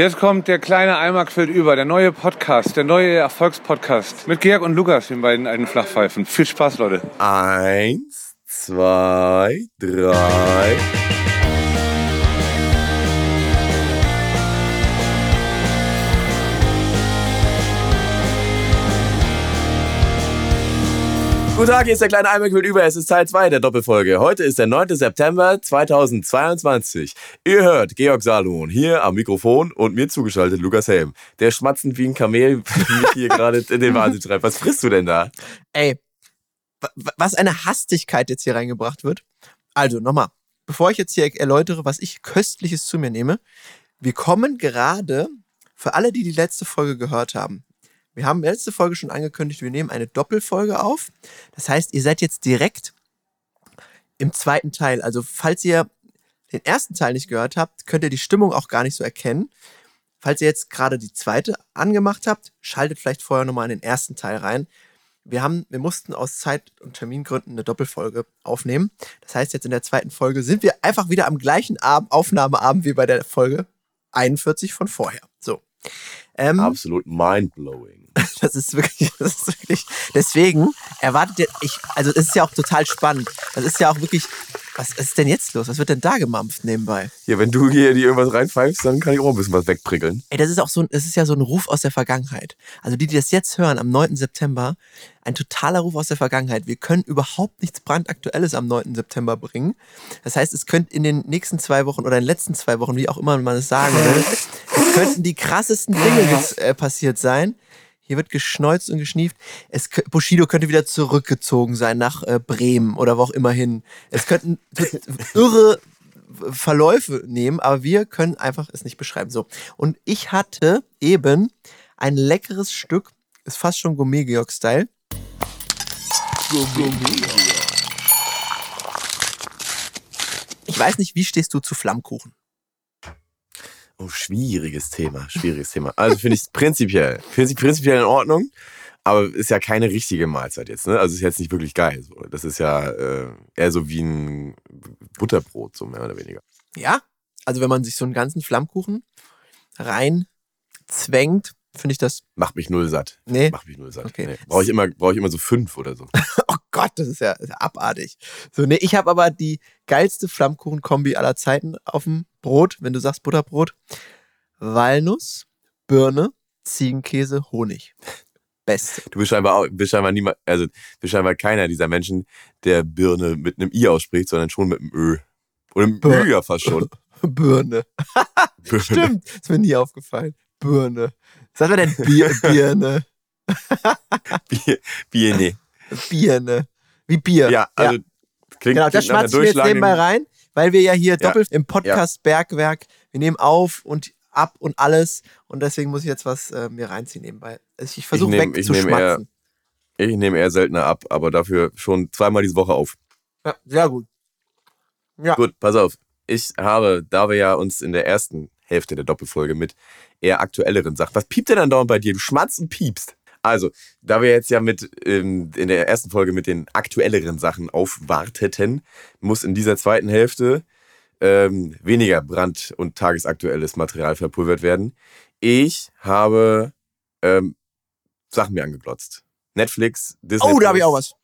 Jetzt kommt der kleine Eimer quillt über, der neue Podcast, der neue Erfolgspodcast mit Georg und Lukas, den beiden alten Flachpfeifen. Viel Spaß, Leute. Eins, zwei, drei. Guten Tag, hier ist der kleine Eimer quillt über. Es ist Teil 2 der Doppelfolge. Heute ist der 9. September 2022. Ihr hört Georg Salomon hier am Mikrofon und mir zugeschaltet Lukas Helm. Der schmatzend wie ein Kamel mich hier gerade in den Wahnsinn treibt. Was frisst du denn da? Ey, was eine Hastigkeit jetzt hier reingebracht wird. Also nochmal, bevor ich jetzt hier erläutere, was ich köstliches zu mir nehme. Wir kommen gerade, für alle, die die letzte Folge gehört haben, wir haben letzte Folge schon angekündigt, wir nehmen eine Doppelfolge auf. Das heißt, ihr seid jetzt direkt im zweiten Teil. Also falls ihr den ersten Teil nicht gehört habt, könnt ihr die Stimmung auch gar nicht so erkennen. Falls ihr jetzt gerade die zweite angemacht habt, schaltet vielleicht vorher nochmal in den ersten Teil rein. Wir, haben, wir mussten aus Zeit- und Termingründen eine Doppelfolge aufnehmen. Das heißt, jetzt in der zweiten Folge sind wir einfach wieder am gleichen Abend, Aufnahmeabend wie bei der Folge 41 von vorher. So. Ähm, Absolut mindblowing. Das ist wirklich, das ist wirklich. Deswegen erwartet ihr, ich, also es ist ja auch total spannend. Das ist ja auch wirklich. Was ist denn jetzt los? Was wird denn da gemampft nebenbei? Ja, wenn du hier dir irgendwas reinpfeifst, dann kann ich auch ein bisschen was wegprickeln. Ey, das ist auch so, das ist ja so ein Ruf aus der Vergangenheit. Also die, die das jetzt hören, am 9. September, ein totaler Ruf aus der Vergangenheit. Wir können überhaupt nichts brandaktuelles am 9. September bringen. Das heißt, es könnte in den nächsten zwei Wochen oder in den letzten zwei Wochen, wie auch immer man es sagen will, es könnten die krassesten Dinge äh, passiert sein. Hier wird geschneuzt und geschnieft. Es, Bushido könnte wieder zurückgezogen sein nach äh, Bremen oder wo auch immer hin. Es könnten irre Verläufe nehmen, aber wir können einfach es nicht beschreiben. So. Und ich hatte eben ein leckeres Stück, ist fast schon Gourmet-Georg-Style. Ich weiß nicht, wie stehst du zu Flammkuchen? Oh, schwieriges Thema, schwieriges Thema. Also finde ich es prinzipiell, prinzipiell in Ordnung, aber ist ja keine richtige Mahlzeit jetzt, ne? Also ist jetzt nicht wirklich geil. So. Das ist ja äh, eher so wie ein Butterbrot, so mehr oder weniger. Ja, also wenn man sich so einen ganzen Flammkuchen rein zwängt, finde ich das. Macht mich null satt. Nee. Macht mich null satt. Okay. Nee. Brauche ich, immer, brauch ich immer so fünf oder so. oh Gott, das ist ja, das ist ja abartig. So, nee, ich habe aber die geilste Flammkuchen-Kombi aller Zeiten auf dem Brot, wenn du sagst Butterbrot. Walnuss, Birne, Ziegenkäse, Honig. Beste. Du bist scheinbar, auch, bist scheinbar niemand, also bist scheinbar keiner dieser Menschen, der Birne mit einem I ausspricht, sondern schon mit einem Ö. Oder mit einem Ö ja fast schon. Birne. Birne. Stimmt, ist mir nie aufgefallen. Birne. Hat man denn Bier, Birne? Bier, Birne. Birne. Wie Bier. Ja, also ja. klingt Genau, das schmatzt wir jetzt nebenbei rein weil wir ja hier ja. doppelt im Podcast Bergwerk, wir nehmen auf und ab und alles und deswegen muss ich jetzt was äh, mir reinziehen nebenbei. Also ich versuche wegzuschmatzen. Ich nehme eher, nehm eher seltener ab, aber dafür schon zweimal diese Woche auf. Ja, sehr gut. Ja. Gut, pass auf. Ich habe, da wir ja uns in der ersten Hälfte der Doppelfolge mit eher aktuelleren Sachen. Was piept denn dann dauernd bei dir? Du schmatzt und piepst. Also, da wir jetzt ja mit ähm, in der ersten Folge mit den aktuelleren Sachen aufwarteten, muss in dieser zweiten Hälfte ähm, weniger brand- und tagesaktuelles Material verpulvert werden. Ich habe ähm, Sachen mir angeglotzt. Netflix, Disney. Oh, da habe ich auch was.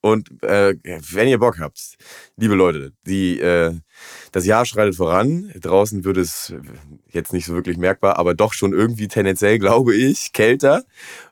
Und äh, wenn ihr Bock habt, liebe Leute, die, äh, das Jahr schreitet voran. Draußen wird es jetzt nicht so wirklich merkbar, aber doch schon irgendwie tendenziell, glaube ich, kälter.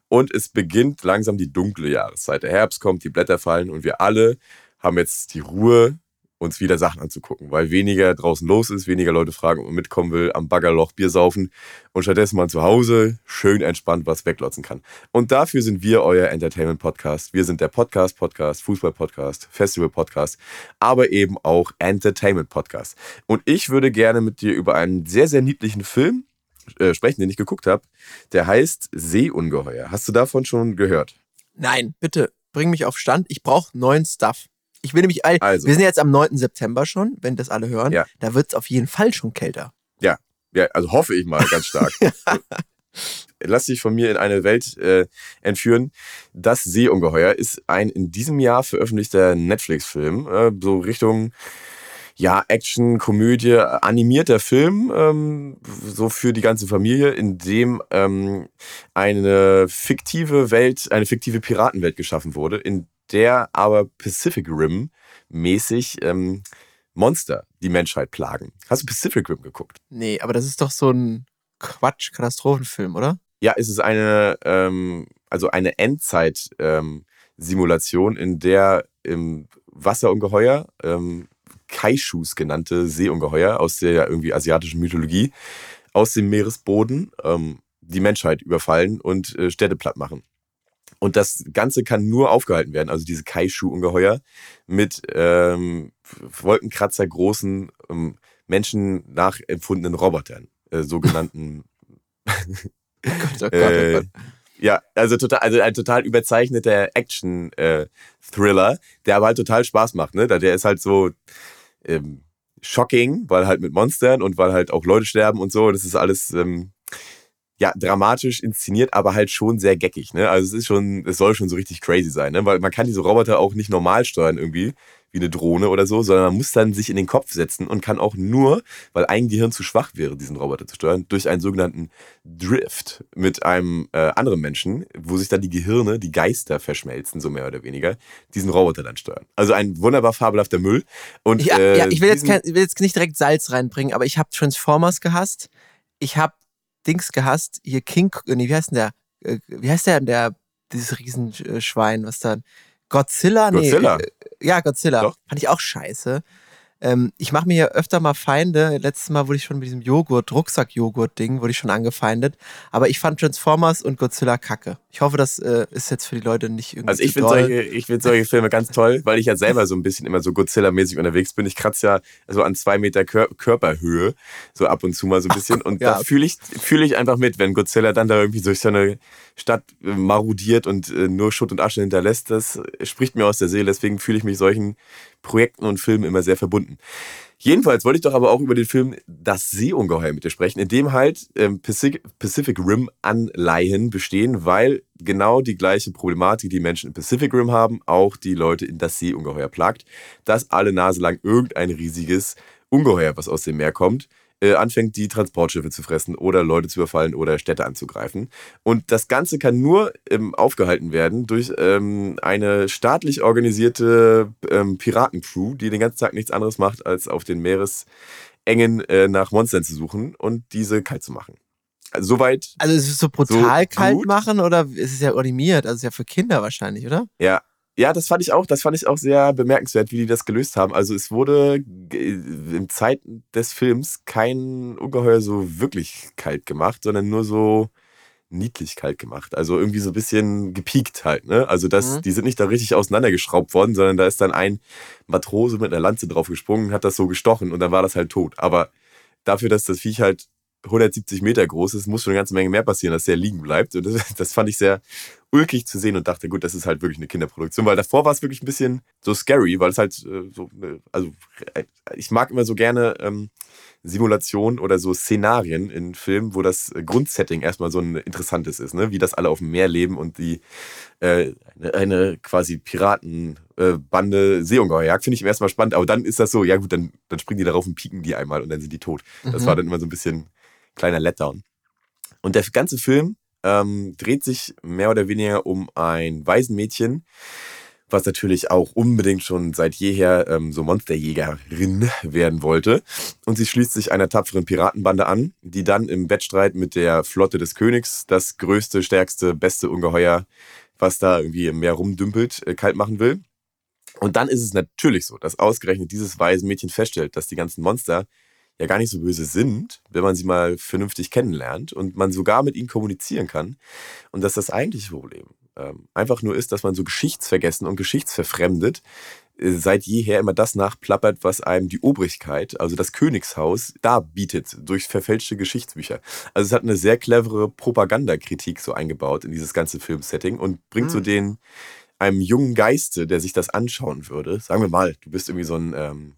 Und es beginnt langsam die dunkle Jahreszeit. Der Herbst kommt, die Blätter fallen und wir alle haben jetzt die Ruhe, uns wieder Sachen anzugucken, weil weniger draußen los ist, weniger Leute fragen, ob man mitkommen will, am Baggerloch Bier saufen und stattdessen man zu Hause schön entspannt was weglotzen kann. Und dafür sind wir euer Entertainment Podcast. Wir sind der Podcast Podcast, Fußball Podcast, Festival Podcast, aber eben auch Entertainment Podcast. Und ich würde gerne mit dir über einen sehr, sehr niedlichen Film äh, sprechen, den ich geguckt habe. Der heißt Seeungeheuer. Hast du davon schon gehört? Nein, bitte bring mich auf Stand. Ich brauche neuen Stuff. Ich will nämlich, also. wir sind jetzt am 9. September schon, wenn das alle hören. Ja. Da wird es auf jeden Fall schon kälter. Ja, ja, also hoffe ich mal ganz stark. Lass dich von mir in eine Welt äh, entführen. Das Seeungeheuer ist ein in diesem Jahr veröffentlichter Netflix-Film, äh, so Richtung ja, Action, Komödie, animierter Film, ähm, so für die ganze Familie, in dem ähm, eine fiktive Welt, eine fiktive Piratenwelt geschaffen wurde, in der aber Pacific Rim mäßig ähm, Monster die Menschheit plagen. Hast du Pacific Rim geguckt? Nee, aber das ist doch so ein Quatsch-Katastrophenfilm, oder? Ja, es ist eine, ähm, also eine Endzeit-Simulation, in der im Wasserungeheuer, ähm, Kaishus genannte Seeungeheuer aus der irgendwie asiatischen Mythologie, aus dem Meeresboden ähm, die Menschheit überfallen und äh, Städte platt machen. Und das Ganze kann nur aufgehalten werden, also diese Kaishu-Ungeheuer mit ähm, Wolkenkratzer großen ähm, Menschen nachempfundenen Robotern, äh, sogenannten. oh Gott, oh Gott, oh Gott. Äh, ja, also total, also ein total überzeichneter Action-Thriller, äh, der aber halt total Spaß macht, ne? Der ist halt so ähm, shocking, weil halt mit Monstern und weil halt auch Leute sterben und so. Das ist alles ähm, ja, dramatisch inszeniert, aber halt schon sehr geckig, ne? Also es ist schon, es soll schon so richtig crazy sein, ne? Weil man kann diese Roboter auch nicht normal steuern irgendwie, wie eine Drohne oder so, sondern man muss dann sich in den Kopf setzen und kann auch nur, weil ein Gehirn zu schwach wäre, diesen Roboter zu steuern, durch einen sogenannten Drift mit einem äh, anderen Menschen, wo sich dann die Gehirne, die Geister verschmelzen, so mehr oder weniger, diesen Roboter dann steuern. Also ein wunderbar fabelhafter Müll. Und, Ja, äh, ja ich, will jetzt kein, ich will jetzt nicht direkt Salz reinbringen, aber ich habe Transformers gehasst. Ich habe Dings gehasst. Hier King, nee, wie heißt denn der? Äh, Wie heißt der, der dieses Riesenschwein, was da? Godzilla? Nee, Godzilla. äh, ja, Godzilla. Doch. Fand ich auch scheiße. Ähm, ich mache mir ja öfter mal Feinde. Letztes Mal wurde ich schon mit diesem Joghurt, Rucksack-Joghurt-Ding, wurde ich schon angefeindet. Aber ich fand Transformers und Godzilla kacke. Ich hoffe, das äh, ist jetzt für die Leute nicht irgendwie Also ich finde solche, ich find solche Filme ganz toll, weil ich ja selber so ein bisschen immer so Godzilla-mäßig unterwegs bin. Ich kratze ja so an zwei Meter Kör Körperhöhe, so ab und zu mal so ein bisschen. und ja. da fühle ich, fühl ich einfach mit, wenn Godzilla dann da irgendwie durch so eine Stadt äh, marodiert und äh, nur Schutt und Asche hinterlässt. Das spricht mir aus der Seele. Deswegen fühle ich mich solchen Projekten und Filmen immer sehr verbunden. Jedenfalls wollte ich doch aber auch über den Film Das Seeungeheuer mit dir sprechen, in dem halt ähm, Pacific, Rim Anleihen bestehen, weil genau die gleiche Problematik, die Menschen im Pacific Rim haben, auch die Leute in das Seeungeheuer plagt, dass alle Nase lang irgendein riesiges Ungeheuer, was aus dem Meer kommt, äh, anfängt, die Transportschiffe zu fressen oder Leute zu überfallen oder Städte anzugreifen. Und das Ganze kann nur ähm, aufgehalten werden durch ähm, eine staatlich organisierte ähm, Piratencrew, die den ganzen Tag nichts anderes macht, als auf den Meeresengen äh, nach Monstern zu suchen und diese kalt zu machen. Also, soweit, Also es ist so brutal So kalt gut. machen oder es ist ja animiert, also es ist ja für Kinder wahrscheinlich, oder? ja. Ja, das fand ich auch, das fand ich auch sehr bemerkenswert, wie die das gelöst haben. Also es wurde in Zeit des Films kein Ungeheuer so wirklich kalt gemacht, sondern nur so niedlich kalt gemacht. Also irgendwie so ein bisschen gepiekt halt, ne? Also das, Mhm. die sind nicht da richtig auseinandergeschraubt worden, sondern da ist dann ein Matrose mit einer Lanze drauf gesprungen, hat das so gestochen und dann war das halt tot. Aber dafür, dass das Viech halt 170 Meter groß ist, muss schon eine ganze Menge mehr passieren, dass der liegen bleibt. Und das, das fand ich sehr ulkig zu sehen und dachte, gut, das ist halt wirklich eine Kinderproduktion, weil davor war es wirklich ein bisschen so scary, weil es halt äh, so, äh, also äh, ich mag immer so gerne ähm, Simulationen oder so Szenarien in Filmen, wo das Grundsetting erstmal so ein interessantes ist, ne? wie das alle auf dem Meer leben und die äh, eine, eine quasi Piratenbande äh, Seeungeheuer jagt, finde ich im ersten Mal spannend, aber dann ist das so, ja gut, dann, dann springen die darauf und pieken die einmal und dann sind die tot. Das Mhm. war dann immer so ein bisschen kleiner Letdown. Und der ganze Film ähm, dreht sich mehr oder weniger um ein Waisenmädchen, was natürlich auch unbedingt schon seit jeher ähm, so Monsterjägerin werden wollte. Und sie schließt sich einer tapferen Piratenbande an, die dann im Wettstreit mit der Flotte des Königs das größte, stärkste, beste Ungeheuer, was da irgendwie im Meer rumdümpelt, äh, kalt machen will. Und dann ist es natürlich so, dass ausgerechnet dieses Waisenmädchen feststellt, dass die ganzen Monster ja gar nicht so böse sind, wenn man sie mal vernünftig kennenlernt und man sogar mit ihnen kommunizieren kann. Und dass das eigentliche Problem ähm, einfach nur ist, dass man so geschichtsvergessen und geschichtsverfremdet äh, seit jeher immer das nachplappert, was einem die Obrigkeit, also das Königshaus, da bietet durch verfälschte Geschichtsbücher. Also es hat eine sehr clevere Propagandakritik so eingebaut in dieses ganze Filmsetting und bringt so Mhm. den einem jungen Geiste, der sich das anschauen würde, sagen wir mal, du bist irgendwie so ein ähm,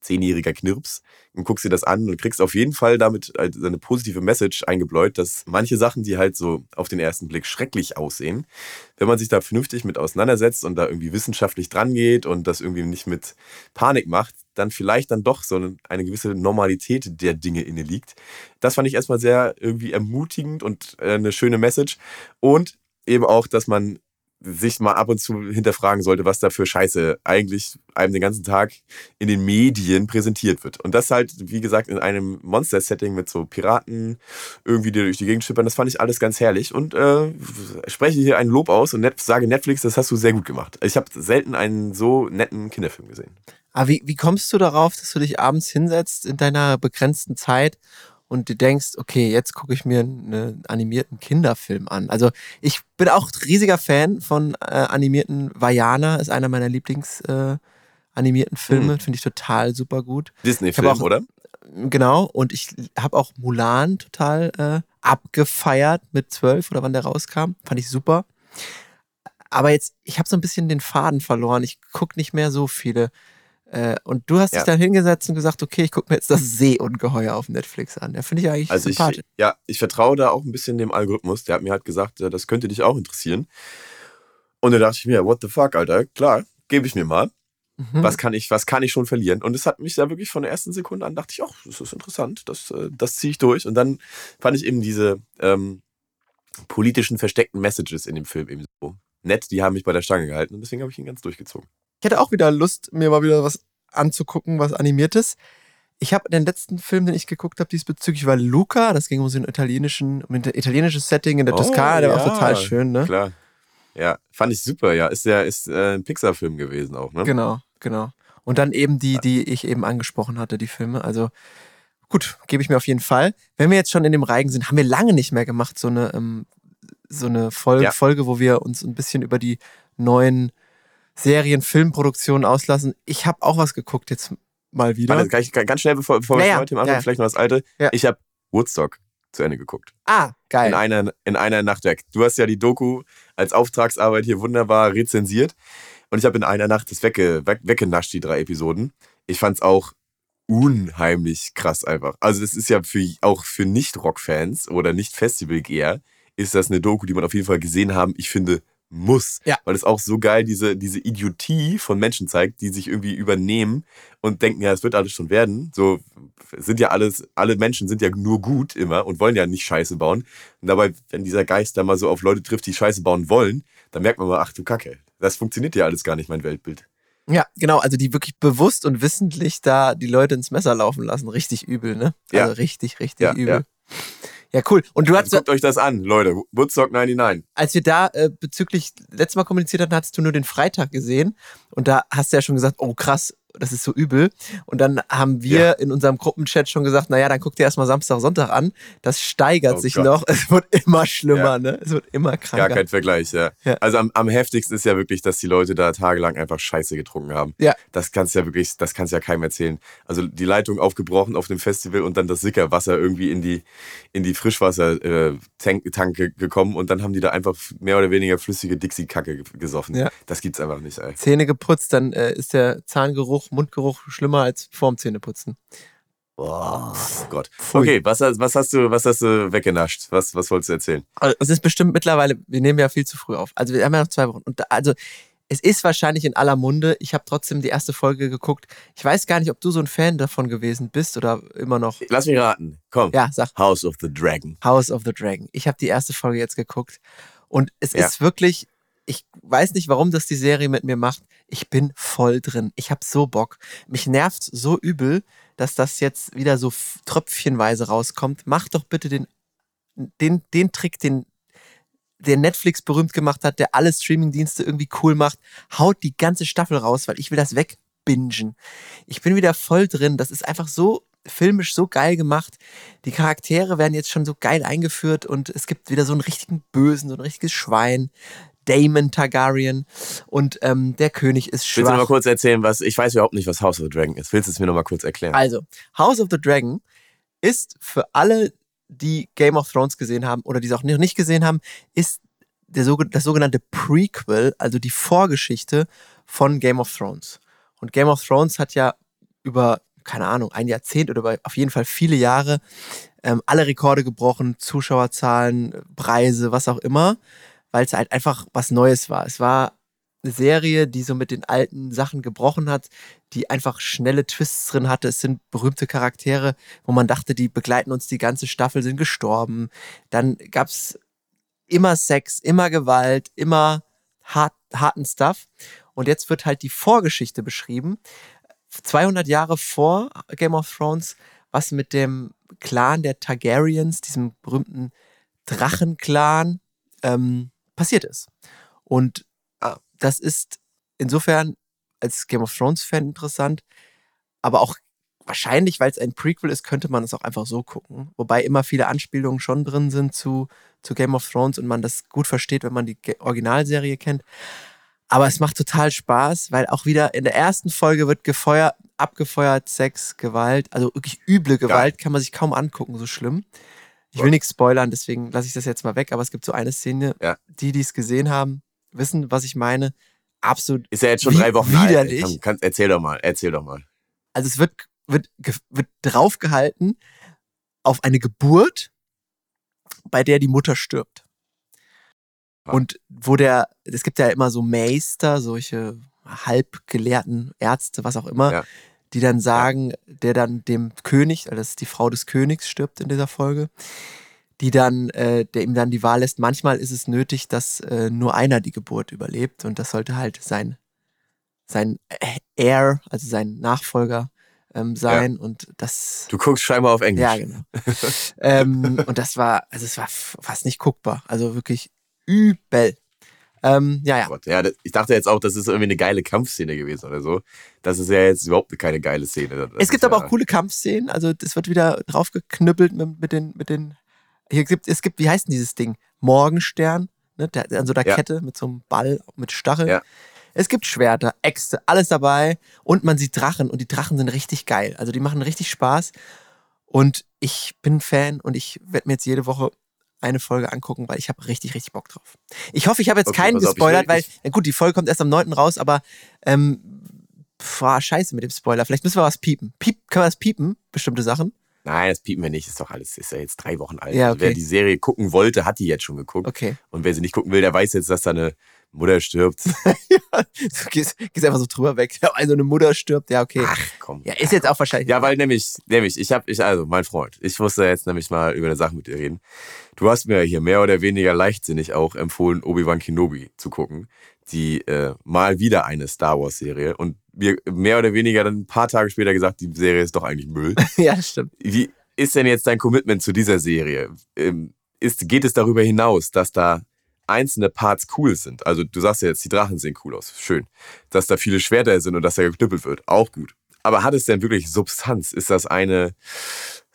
zehnjähriger Knirps und guckst dir das an und kriegst auf jeden Fall damit halt eine positive Message eingebläut, dass manche Sachen, die halt so auf den ersten Blick schrecklich aussehen, wenn man sich da vernünftig mit auseinandersetzt und da irgendwie wissenschaftlich dran geht und das irgendwie nicht mit Panik macht, dann vielleicht dann doch so eine, eine gewisse Normalität der Dinge inne liegt. Das fand ich erstmal sehr irgendwie ermutigend und äh, eine schöne Message. Und eben auch, dass man sich mal ab und zu hinterfragen sollte, was da für Scheiße eigentlich einem den ganzen Tag in den Medien präsentiert wird. Und das halt, wie gesagt, in einem Monster-Setting mit so Piraten irgendwie, die durch die Gegend schippern, das fand ich alles ganz herrlich. Und äh, spreche hier ein Lob aus und net sage Netflix, das hast du sehr gut gemacht. Ich habe selten einen so netten Kinderfilm gesehen. Aber wie, wie kommst du darauf, dass du dich abends hinsetzt in deiner begrenzten Zeit und du denkst, okay, jetzt gucke ich mir einen animierten Kinderfilm an. Also ich bin auch riesiger Fan von äh, animierten Vajana, ist einer meiner Lieblings äh, animierten Filme, Mhm. finde ich total super gut. Disney-Film, oder? Genau, und ich habe auch Mulan total äh, abgefeiert mit zwölf oder wann der rauskam. Fand ich super. Aber jetzt, ich habe so ein bisschen den Faden verloren. Ich gucke nicht mehr so viele. Äh, und du hast Ja. dich dann hingesetzt und gesagt, okay, ich gucke mir jetzt das Seeungeheuer auf Netflix an. Der finde ich eigentlich Also sympathisch. ich, ja, ich vertraue da auch ein bisschen dem Algorithmus. Der hat mir halt gesagt, äh, das könnte dich auch interessieren. Und da dachte ich mir, what the fuck, Alter, klar, gebe ich mir mal. Mhm. Was kann ich, was kann ich schon verlieren? Und es hat mich da wirklich von der ersten Sekunde an, dachte ich, ach, das ist interessant, das, äh, das ziehe ich durch. Und dann fand ich eben diese ähm, politischen versteckten Messages in dem Film eben so nett. Die haben mich bei der Stange gehalten und deswegen habe ich ihn ganz durchgezogen. Ich hätte auch wieder Lust, mir mal wieder was anzugucken, was animiertes. Ich habe den letzten Film, den ich geguckt habe, diesbezüglich war Luca. Das ging um so ein italienischen, um ein italienisches Setting in der Oh, Toskana. Der war ja. auch total schön, ne? Klar. Ja, fand ich super, ja. Ist der, ist äh, ein Pixar-Film gewesen auch, ne? Genau, genau. Und dann eben die, die ich eben angesprochen hatte, die Filme. Also gut, gebe ich mir auf jeden Fall. Wenn wir jetzt schon in dem Reigen sind, haben wir lange nicht mehr gemacht, so eine, ähm, so eine Fol Ja. Folge, wo wir uns ein bisschen über die neuen Serien, Filmproduktionen auslassen. Ich habe auch was geguckt jetzt mal wieder. Warte, ich, ganz schnell, bevor, bevor Ja, wir Thema anfangen, ja. vielleicht noch das alte. Ja. Ich habe Woodstock zu Ende geguckt. ah, geil. In einer, in einer Nacht weg. Du hast ja die Doku als Auftragsarbeit hier wunderbar rezensiert. Und ich habe in einer Nacht das wegge, weg, weggenascht, die drei Episoden. Ich fand es auch unheimlich krass einfach. Also das ist ja für, auch für Nicht-Rock-Fans oder Nicht-Festivalgeher ist das eine Doku, die man auf jeden Fall gesehen haben, ich finde, muss. Ja. Weil es auch so geil diese, diese Idiotie von Menschen zeigt, die sich irgendwie übernehmen und denken, ja, es wird alles schon werden. So sind ja alles, alle Menschen sind ja nur gut immer und wollen ja nicht Scheiße bauen. Und dabei, wenn dieser Geist da mal so auf Leute trifft, die Scheiße bauen wollen, dann merkt man mal, ach du Kacke, das funktioniert ja alles gar nicht, mein Weltbild. Ja, genau. Also die wirklich bewusst und wissentlich da die Leute ins Messer laufen lassen. Richtig übel, ne? Ja. Also richtig, richtig Ja, übel. Ja. Cool. Und du hast, Also guckt euch das an, Leute. Woodstock 99. als wir da äh, bezüglich letztes Mal kommuniziert hatten, hattest du nur den Freitag gesehen. Und da hast du ja schon gesagt, oh krass, das ist so übel. Und dann haben wir Ja. in unserem Gruppenchat schon gesagt, naja, dann guck dir erstmal Samstag, Sonntag an. Das steigert Oh sich Gott. noch. Es wird immer schlimmer, Ja. ne? Es wird immer Gar kranker. kein Vergleich, ja. Ja. Also am, am heftigsten ist ja wirklich, dass die Leute da tagelang einfach Scheiße getrunken haben. Ja. Das kannst ja wirklich, das kannst ja keinem erzählen. Also die Leitung aufgebrochen auf dem Festival und dann das Sickerwasser irgendwie in die, in die Frischwasser-Tanke gekommen und dann haben die da einfach mehr oder weniger flüssige Dixie-Kacke ge- gesoffen. Ja. Das gibt's einfach nicht, ey. Zähne geputzt, dann äh, ist der Zahngeruch, Mundgeruch schlimmer als vorm Zähneputzen. Oh Gott. Okay, was, hast- was hast du, was hast du weggenascht? Was, was wolltest du erzählen? Also, Es ist bestimmt mittlerweile, wir nehmen ja viel zu früh auf. Also wir haben ja noch zwei Wochen. Und da, also es ist wahrscheinlich in aller Munde. Ich habe trotzdem die erste Folge geguckt. Ich weiß gar nicht, ob du so ein Fan davon gewesen bist oder immer noch. Lass mich raten. Komm. Ja, sag House of the Dragon. House of the Dragon. Ich habe die erste Folge jetzt geguckt. Und es Ja. ist wirklich, ich weiß nicht, warum das die Serie mit mir macht. Ich bin voll drin. Ich habe so Bock. Mich nervt so übel, dass das jetzt wieder so tröpfchenweise rauskommt. Mach doch bitte den, den, den Trick, den der Netflix berühmt gemacht hat, der alle Streamingdienste irgendwie cool macht, haut die ganze Staffel raus, weil ich will das wegbingen. Ich bin wieder voll drin. Das ist einfach so filmisch so geil gemacht. Die Charaktere werden jetzt schon so geil eingeführt und es gibt wieder so einen richtigen Bösen, so ein richtiges Schwein. Daemon Targaryen und ähm, der König ist Willst du noch mal schwach. kurz erzählen, was, ich weiß überhaupt nicht, was House of the Dragon ist. Willst du es mir noch mal kurz erklären? Also, House of the Dragon ist für alle, die Game of Thrones gesehen haben oder die es auch noch nicht gesehen haben, ist der, das sogenannte Prequel, also die Vorgeschichte von Game of Thrones. Und Game of Thrones hat ja über keine Ahnung, ein Jahrzehnt oder über auf jeden Fall viele Jahre ähm, alle Rekorde gebrochen, Zuschauerzahlen, Preise, was auch immer, weil es halt einfach was Neues war. Es war eine Serie, die so mit den alten Sachen gebrochen hat, die einfach schnelle Twists drin hatte. Es sind berühmte Charaktere, wo man dachte, die begleiten uns die ganze Staffel, sind gestorben. Dann gab es immer Sex, immer Gewalt, immer hart, harten Stuff. Und jetzt wird halt die Vorgeschichte beschrieben. 200 Jahre vor Game of Thrones, was mit dem Clan der Targaryens, diesem berühmten Drachenclan, ähm, passiert ist. Und Ah. das ist insofern als Game of Thrones-Fan interessant, aber auch wahrscheinlich, weil es ein Prequel ist, könnte man es auch einfach so gucken. Wobei immer viele Anspielungen schon drin sind zu, zu Game of Thrones und man das gut versteht, wenn man die Originalserie kennt. Aber es macht total Spaß, weil auch wieder in der ersten Folge wird gefeuert, abgefeuert, Sex, Gewalt, also wirklich üble Gewalt, kann man sich kaum angucken, so schlimm. Ich will nichts spoilern, deswegen lasse ich das jetzt mal weg, aber es gibt so eine Szene, Ja. die, die es gesehen haben, wissen, was ich meine. Absolut. Ist ja jetzt schon drei Wochen widerlich. alt. Kann, kann, erzähl doch mal, erzähl doch mal. Also es wird, wird, wird draufgehalten auf eine Geburt, bei der die Mutter stirbt. Ah. Und wo der, es gibt ja immer so Meister, solche halbgelehrten Ärzte, was auch immer, Ja. Die dann sagen, der dann dem König, also das ist die Frau des Königs, stirbt in dieser Folge, die dann, äh, der ihm dann die Wahl lässt. Manchmal ist es nötig, dass äh, nur einer die Geburt überlebt und das sollte halt sein, sein Heir, also sein Nachfolger ähm, sein und das Du guckst scheinbar auf Englisch. ja, genau. ähm, und das war, also es war fast nicht guckbar. Also wirklich übel. Ähm, ja, ja. Gott, ja, das, ich dachte jetzt auch, das ist irgendwie eine geile Kampfszene gewesen oder so. Das ist ja jetzt überhaupt keine geile Szene. Das Es gibt aber ja, auch coole Kampfszenen. Also es wird wieder draufgeknüppelt mit, mit den, mit den. Hier gibt es gibt, wie heißt denn dieses Ding? Morgenstern, ne? Der, an so einer Ja. Kette mit so einem Ball mit Stacheln. Ja. Es gibt Schwerter, Äxte, alles dabei. Und man sieht Drachen und die Drachen sind richtig geil. Also die machen richtig Spaß. Und ich bin Fan und ich werde mir jetzt jede Woche eine Folge angucken, weil ich habe richtig, richtig Bock drauf. Ich hoffe, ich habe jetzt Okay, keinen ich gespoilert, will- weil, ich- na gut, die Folge kommt erst am 9. raus, aber ähm, pf, ah, scheiße mit dem Spoiler. Vielleicht müssen wir was piepen. Piep, können wir das piepen? Bestimmte Sachen? Nein, das piepen wir nicht. Ist doch alles, ist ja jetzt drei Wochen alt. Ja, Also wer okay. die Serie gucken wollte, hat die jetzt schon geguckt. Okay. Und wer sie nicht gucken will, der weiß jetzt, dass da eine Mutter stirbt. Du gehst, gehst einfach so drüber weg. Also eine Mutter stirbt, ja, okay. Ach komm. Ja, ist jetzt auch wahrscheinlich. Ja, weil nämlich, nämlich, ich habe, ich, also mein Freund, ich musste jetzt nämlich mal über eine Sache mit dir reden. Du hast mir hier mehr oder weniger leichtsinnig auch empfohlen, Obi-Wan Kenobi zu gucken. Die äh, mal wieder eine Star Wars-Serie. Und mir mehr oder weniger dann ein paar Tage später gesagt, die Serie ist doch eigentlich Müll. ja, das stimmt. Wie ist denn jetzt dein Commitment zu dieser Serie? Ähm, ist, geht es darüber hinaus, dass da einzelne Parts cool sind? Also du sagst ja jetzt, die Drachen sehen cool aus. Schön. Dass da viele Schwerter sind und dass da geknüppelt wird. Auch gut. Aber hat es denn wirklich Substanz? Ist das eine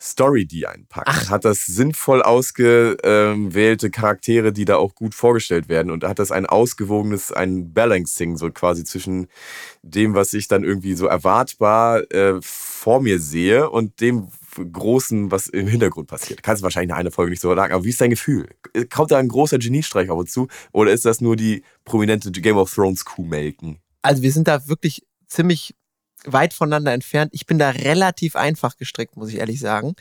Story, die einpackt? Ach. Hat das sinnvoll ausgewählte Charaktere, die da auch gut vorgestellt werden? Und hat das ein ausgewogenes, ein Balancing so quasi zwischen dem, was ich dann irgendwie so erwartbar äh, vor mir sehe und dem Großen, was im Hintergrund passiert? Kannst du wahrscheinlich in einer Folge nicht so sagen, aber wie ist dein Gefühl? Kommt da ein großer Geniestreich auf uns zu? Oder ist das nur die prominente Game of Thrones Kuh melken? Also wir sind da wirklich ziemlich weit voneinander entfernt. Ich bin da relativ einfach gestrickt, muss ich ehrlich sagen.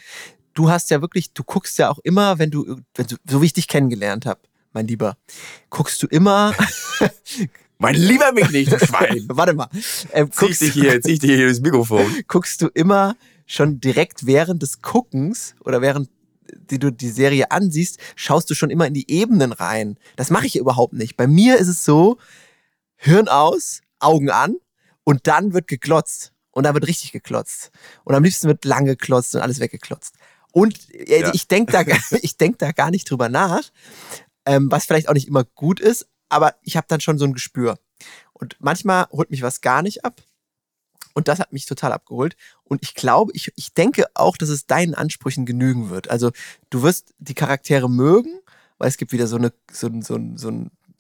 Du hast ja wirklich, du guckst ja auch immer, wenn du, wenn du so wie ich dich kennengelernt habe, mein Lieber, guckst du immer. Mein lieber mich nicht, du Schwein! Warte mal. Ähm, Zieh ich guckst, dich hier, zieh ich dir hier das Mikrofon. guckst du immer schon direkt während des Guckens oder während die du die Serie ansiehst, schaust du schon immer in die Ebenen rein. Das mache ich überhaupt nicht. Bei mir ist es so, Hirn aus, Augen an und dann wird geklotzt. Und da wird richtig geklotzt. Und am liebsten wird lang geklotzt und alles weggeklotzt. Und äh, Ja. ich denke da, ich denk da gar nicht drüber nach, ähm, was vielleicht auch nicht immer gut ist, aber ich habe dann schon so ein Gespür. Und manchmal holt mich was gar nicht ab. Und das hat mich total abgeholt. Und ich glaube, ich, ich denke auch, dass es deinen Ansprüchen genügen wird. Also du wirst die Charaktere mögen, weil es gibt wieder so eine, so, so, so,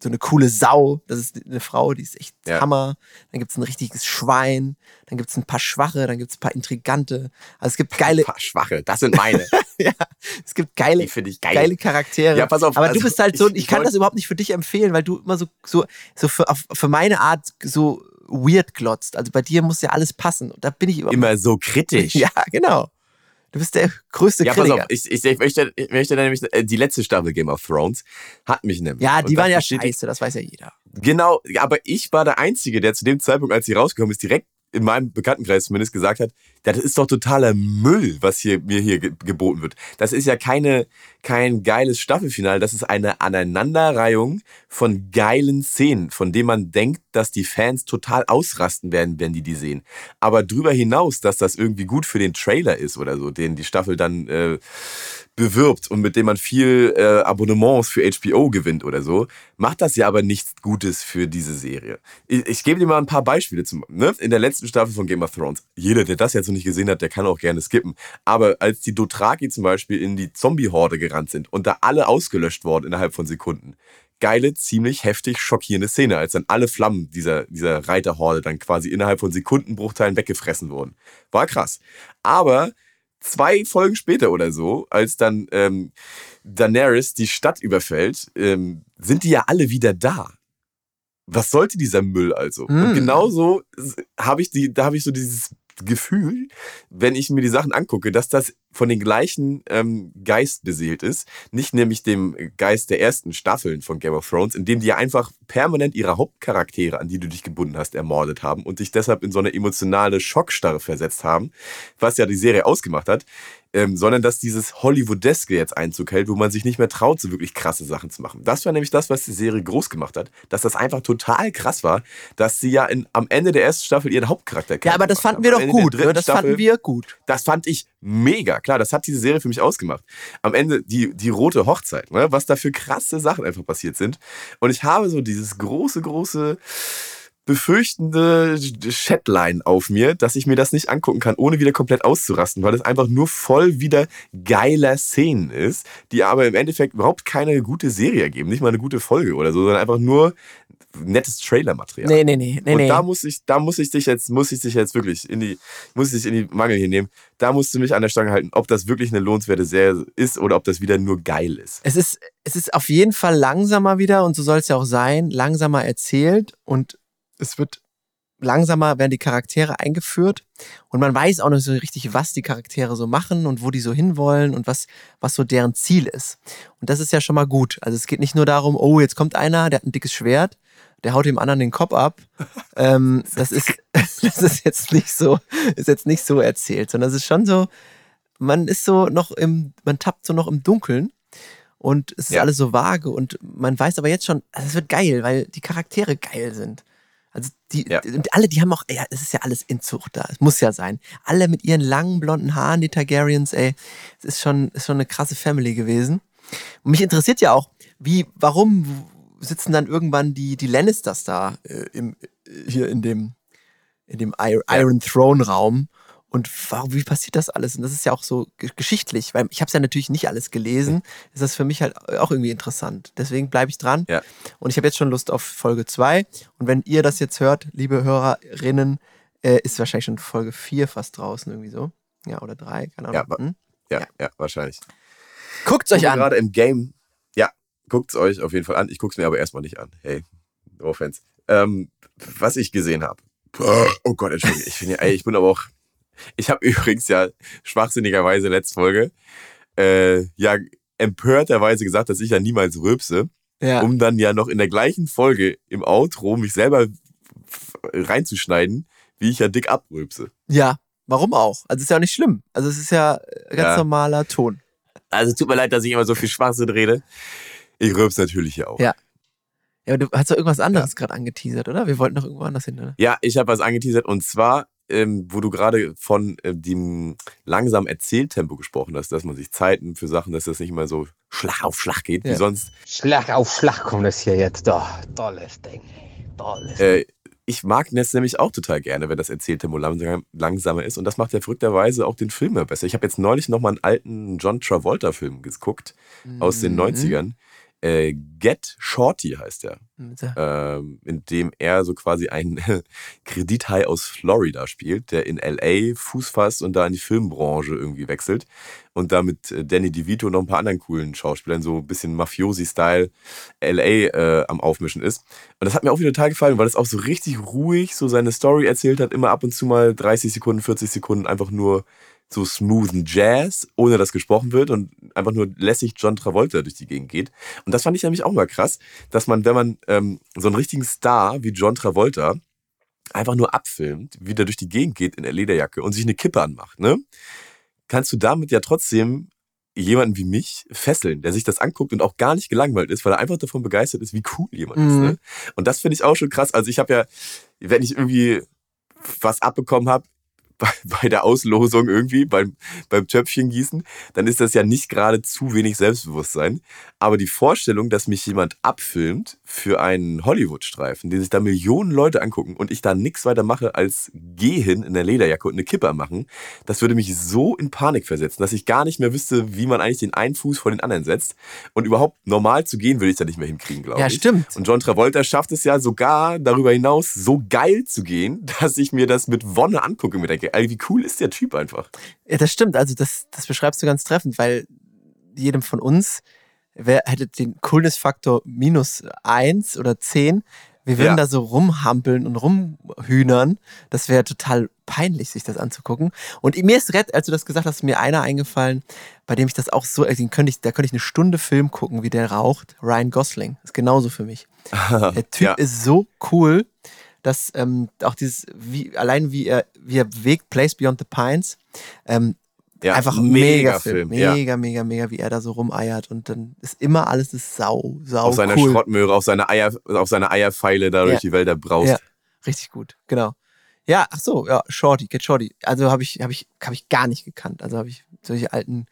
so eine coole Sau. Das ist eine Frau, die ist echt Ja. Hammer. Dann gibt es ein richtiges Schwein. Dann gibt es ein paar Schwache. Dann gibt es ein paar Intrigante. Also es gibt geile, Ein paar Schwache, das sind meine. ja, es gibt geile, ich geil. geile Charaktere. Ja, pass auf, Aber du also bist halt so, ich- ich, kann das überhaupt nicht für dich empfehlen, weil du immer so, so, so für, auf, für meine Art so weird glotzt. Also bei dir muss ja alles passen. Und da bin ich immer. Immer so kritisch. Ja, genau. Du bist der größte Ja, pass Kritiker. auf, ich, ich, ich, möchte, ich möchte dann nämlich, äh, die letzte Staffel Game of Thrones hat mich nämlich. ja, die waren ja scheiße, das weiß ja jeder. Genau, aber ich war der Einzige, der zu dem Zeitpunkt, als sie rausgekommen ist, direkt in meinem Bekanntenkreis zumindest gesagt hat, das ist doch totaler Müll, was hier, mir hier ge geboten wird. Das ist ja keine, kein geiles Staffelfinale, das ist eine Aneinanderreihung von geilen Szenen, von denen man denkt, dass die Fans total ausrasten werden, wenn die die sehen. Aber drüber hinaus, dass das irgendwie gut für den Trailer ist oder so, den die Staffel dann äh, bewirbt und mit dem man viel äh, Abonnements für HBO gewinnt oder so, macht das ja aber nichts Gutes für diese Serie. Ich, ich gebe dir mal ein paar Beispiele zum, ne? In der letzten Staffel von Game of Thrones. Jeder, der das jetzt noch nicht gesehen hat, der kann auch gerne skippen. Aber als die Dothraki zum Beispiel in die Zombie-Horde gerannt sind und da alle ausgelöscht wurden innerhalb von Sekunden. Geile, ziemlich heftig schockierende Szene, als dann alle Flammen dieser, dieser Reiterhorde dann quasi innerhalb von Sekundenbruchteilen weggefressen wurden. War krass. Aber zwei Folgen später oder so, als dann ähm, Daenerys die Stadt überfällt, ähm, sind die ja alle wieder da. Was sollte dieser Müll also? Und Mm. genauso habe ich die, da habe ich so dieses Gefühl, wenn ich mir die Sachen angucke, dass das von den gleichen ähm, Geist beseelt ist, nicht nämlich dem Geist der ersten Staffeln von Game of Thrones, in dem die einfach permanent ihre Hauptcharaktere, an die du dich gebunden hast, ermordet haben und dich deshalb in so eine emotionale Schockstarre versetzt haben, was ja die Serie ausgemacht hat, ähm, sondern dass dieses Hollywoodeske jetzt Einzug hält, wo man sich nicht mehr traut, so wirklich krasse Sachen zu machen. Das war nämlich das, was die Serie groß gemacht hat, dass das einfach total krass war, dass sie ja in, am Ende der ersten Staffel ihren Hauptcharakter Ja, aber das fanden wir doch gut. Ne? Das fanden Staffel- wir gut. das fand ich mega. Klar, das hat diese Serie für mich ausgemacht. Am Ende die, die rote Hochzeit, ne? was da für krasse Sachen einfach passiert sind. Und ich habe so dieses große, große befürchtende Chatline auf mir, dass ich mir das nicht angucken kann, ohne wieder komplett auszurasten, weil es einfach nur voll wieder geiler Szenen ist, die aber im Endeffekt überhaupt keine gute Serie ergeben, nicht mal eine gute Folge oder so, sondern einfach nur nettes Trailermaterial. Nee, nee, nee, nee, und da muss ich, da muss ich dich jetzt, muss ich dich jetzt wirklich in die, muss ich dich in die Mangel hier nehmen. Da musst du mich an der Stange halten, ob das wirklich eine lohnenswerte Serie ist oder ob das wieder nur geil ist. Es ist, es ist auf jeden Fall langsamer wieder und so soll es ja auch sein, langsamer erzählt und es wird langsamer werden die Charaktere eingeführt und man weiß auch nicht so richtig, was die Charaktere so machen und wo die so hinwollen und was, was so deren Ziel ist. Und das ist ja schon mal gut. Also es geht nicht nur darum, oh, jetzt kommt einer, der hat ein dickes Schwert, der haut dem anderen den Kopf ab. ähm, das ist, das ist jetzt nicht so, ist jetzt nicht so erzählt, sondern es ist schon so, man ist so noch im, man tappt so noch im Dunkeln und es ist Ja. alles so vage und man weiß aber jetzt schon, also es wird geil, weil die Charaktere geil sind. Also die, Ja. alle, die haben auch, ja, es ist ja alles Inzucht da, es muss ja sein. Alle mit ihren langen blonden Haaren, die Targaryens, ey, es ist schon, ist schon eine krasse Family gewesen. Und mich interessiert ja auch, wie, warum sitzen dann irgendwann die, die Lannisters da äh, im, äh, hier in dem, in dem Ir- Iron Throne Raum und warum, wie passiert das alles? Und das ist ja auch so ge- geschichtlich, weil ich habe es ja natürlich nicht alles gelesen. Ist das für mich halt auch irgendwie interessant. Deswegen bleibe ich dran. Ja. Und ich habe jetzt schon Lust auf Folge 2. Und wenn ihr das jetzt hört, liebe Hörerinnen, äh, ist wahrscheinlich schon Folge 4 fast draußen irgendwie so. Ja, oder 3, keine Ahnung. Ja, Hm? Ja, Ja. ja, wahrscheinlich. Guckt euch Gucke an. Gerade im Game. Ja, guckt's euch auf jeden Fall an. Ich guck's mir aber erstmal nicht an. Hey, no offense. Ähm, was ich gesehen habe. Oh Gott, entschuldige. Ich, bin ja, ey, ich bin aber auch. Ich habe übrigens ja schwachsinnigerweise letzte Folge äh, ja empörterweise gesagt, dass ich ja niemals rülpse, Ja. um dann ja noch in der gleichen Folge im Outro mich selber reinzuschneiden, wie ich ja dick abrülpse. ja, warum auch? Also ist ja auch nicht schlimm. Also es ist ja äh, ganz Ja. normaler Ton. Also tut mir leid, dass ich immer so viel Schwachsinn rede. Ich rülpse natürlich hier auch. Ja. Ja, aber du hast doch irgendwas anderes gerade angeteasert, oder? Wir wollten doch irgendwo anders hin, oder? Ja, ich habe was angeteasert und zwar, ähm, wo du gerade von äh, dem langsamen Erzähltempo gesprochen hast, dass man sich Zeiten für Sachen, dass das nicht immer so Schlag auf Schlag geht, wie Ja. sonst. Schlag auf Schlag kommt das hier jetzt. Doch, tolles Ding. Tolles Äh, ich mag das nämlich auch total gerne, wenn das Erzähltempo langsam, langsamer ist und das macht ja verrückterweise auch den Film ja besser. Ich habe jetzt neulich nochmal einen alten John Travolta-Film geguckt aus den Mhm. 90ern. Äh, Get Shorty heißt er. Ähm, in dem er so quasi einen Kredithai aus Florida spielt, der in LA Fuß fasst und da in die Filmbranche irgendwie wechselt und da mit äh, Danny DeVito und noch ein paar anderen coolen Schauspielern so ein bisschen Mafiosi-Style LA äh, am Aufmischen ist. Und das hat mir auch wieder total gefallen, weil es auch so richtig ruhig so seine Story erzählt hat, immer ab und zu mal 30 Sekunden, 40 Sekunden einfach nur so smoothen Jazz, ohne dass gesprochen wird und einfach nur lässig John Travolta durch die Gegend geht. Und das fand ich nämlich auch mal krass, dass man, wenn man ähm, so einen richtigen Star wie John Travolta einfach nur abfilmt, wie der durch die Gegend geht in der Lederjacke und sich eine Kippe anmacht, ne? Kannst du damit ja trotzdem jemanden wie mich fesseln, der sich das anguckt und auch gar nicht gelangweilt ist, weil er einfach davon begeistert ist, wie cool jemand ist. Mhm. Ne? Und das finde ich auch schon krass. Also ich habe ja, wenn ich irgendwie was abbekommen habe, bei, bei der Auslosung irgendwie, beim, beim Töpfchen gießen, dann ist das ja nicht gerade zu wenig Selbstbewusstsein. Aber die Vorstellung, dass mich jemand abfilmt für einen Hollywood-Streifen, den sich da Millionen Leute angucken und ich da nichts weiter mache als gehen in der Lederjacke und eine Kippe machen, das würde mich so in Panik versetzen, dass ich gar nicht mehr wüsste, wie man eigentlich den einen Fuß vor den anderen setzt. Und überhaupt normal zu gehen, würde ich da nicht mehr hinkriegen, glaube Ja, ich. stimmt. Und John Travolta schafft es ja sogar darüber hinaus so geil zu gehen, dass ich mir das mit Wonne angucke und mir denke, wie cool ist der Typ einfach. Ja, das stimmt. Also das, das beschreibst du ganz treffend, weil jedem von uns wer hätte den Coolness-Faktor minus eins oder zehn. Wir würden Ja. da so rumhampeln und rumhühnern. Das wäre total peinlich, sich das anzugucken. Und mir ist rett, als du das gesagt hast, mir einer eingefallen, bei dem ich das auch so, also könnte ich, da könnte ich eine Stunde Film gucken, wie der raucht. Ryan Gosling. Ist genauso für mich. Der Typ Ja. ist so cool, dass ähm, auch dieses, wie, allein wie er, wie er bewegt, Place Beyond the Pines, ähm, Ja, einfach mega mega Film. Film, ja. Mega, mega, mega, wie er da so rumeiert und dann ist immer alles das sau, sau auf seiner cool. Schrottmöhre, auf seine Eier, auf seine Eierpfeile da durch Ja. die Wälder braust. Ja, richtig gut, genau. Ja, ach so, ja, Shorty, Get Shorty. Also habe ich, habe ich, habe ich gar nicht gekannt. Also habe ich solche alten,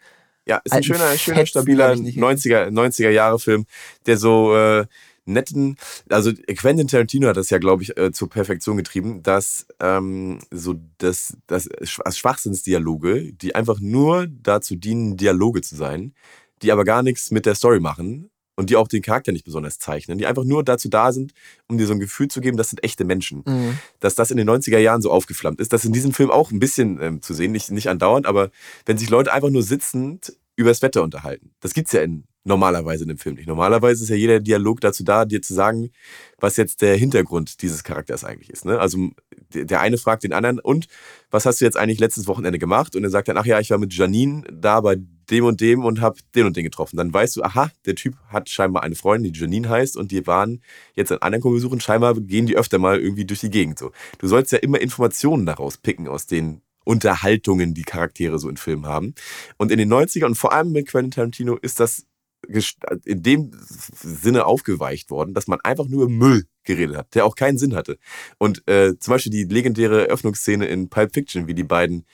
Ja, ist ein schöner, schöner, stabiler hab ich nicht 90er, 90er Jahre Film, der so äh, netten, also Quentin Tarantino hat das ja, glaube ich, äh, zur Perfektion getrieben, dass ähm, so das, das Sch- Schwachsinnsdialoge, die einfach nur dazu dienen, Dialoge zu sein, die aber gar nichts mit der Story machen und die auch den Charakter nicht besonders zeichnen, die einfach nur dazu da sind, um dir so ein Gefühl zu geben, das sind echte Menschen mh, dass das in den 90er Jahren so aufgeflammt ist. Das ist in diesem Film auch ein bisschen ähm, zu sehen, nicht, nicht andauernd, aber wenn sich Leute einfach nur sitzend über das Wetter unterhalten. Das gibt's ja in, normalerweise in dem Film nicht. Normalerweise ist ja jeder Dialog dazu da, dir zu sagen, was jetzt der Hintergrund dieses Charakters eigentlich ist. Ne? Also der eine fragt den anderen, und was hast du jetzt eigentlich letztes Wochenende gemacht? Und er sagt dann, ach ja, ich war mit Janine da bei dem und dem und habe den und den getroffen. Dann weißt du, aha, der Typ hat scheinbar eine Freundin, die Janine heißt, und die waren jetzt einen anderen Kumpel besuchen. Scheinbar gehen die öfter mal irgendwie durch die Gegend. So. Du sollst ja immer Informationen daraus picken aus den Unterhaltungen, die Charaktere so in Filmen haben. Und in den 90ern und vor allem mit Quentin Tarantino ist das in dem Sinne aufgeweicht worden, dass man einfach nur Müll geredet hat, der auch keinen Sinn hatte. Und äh, zum Beispiel die legendäre Öffnungsszene in Pulp Fiction, wie die beiden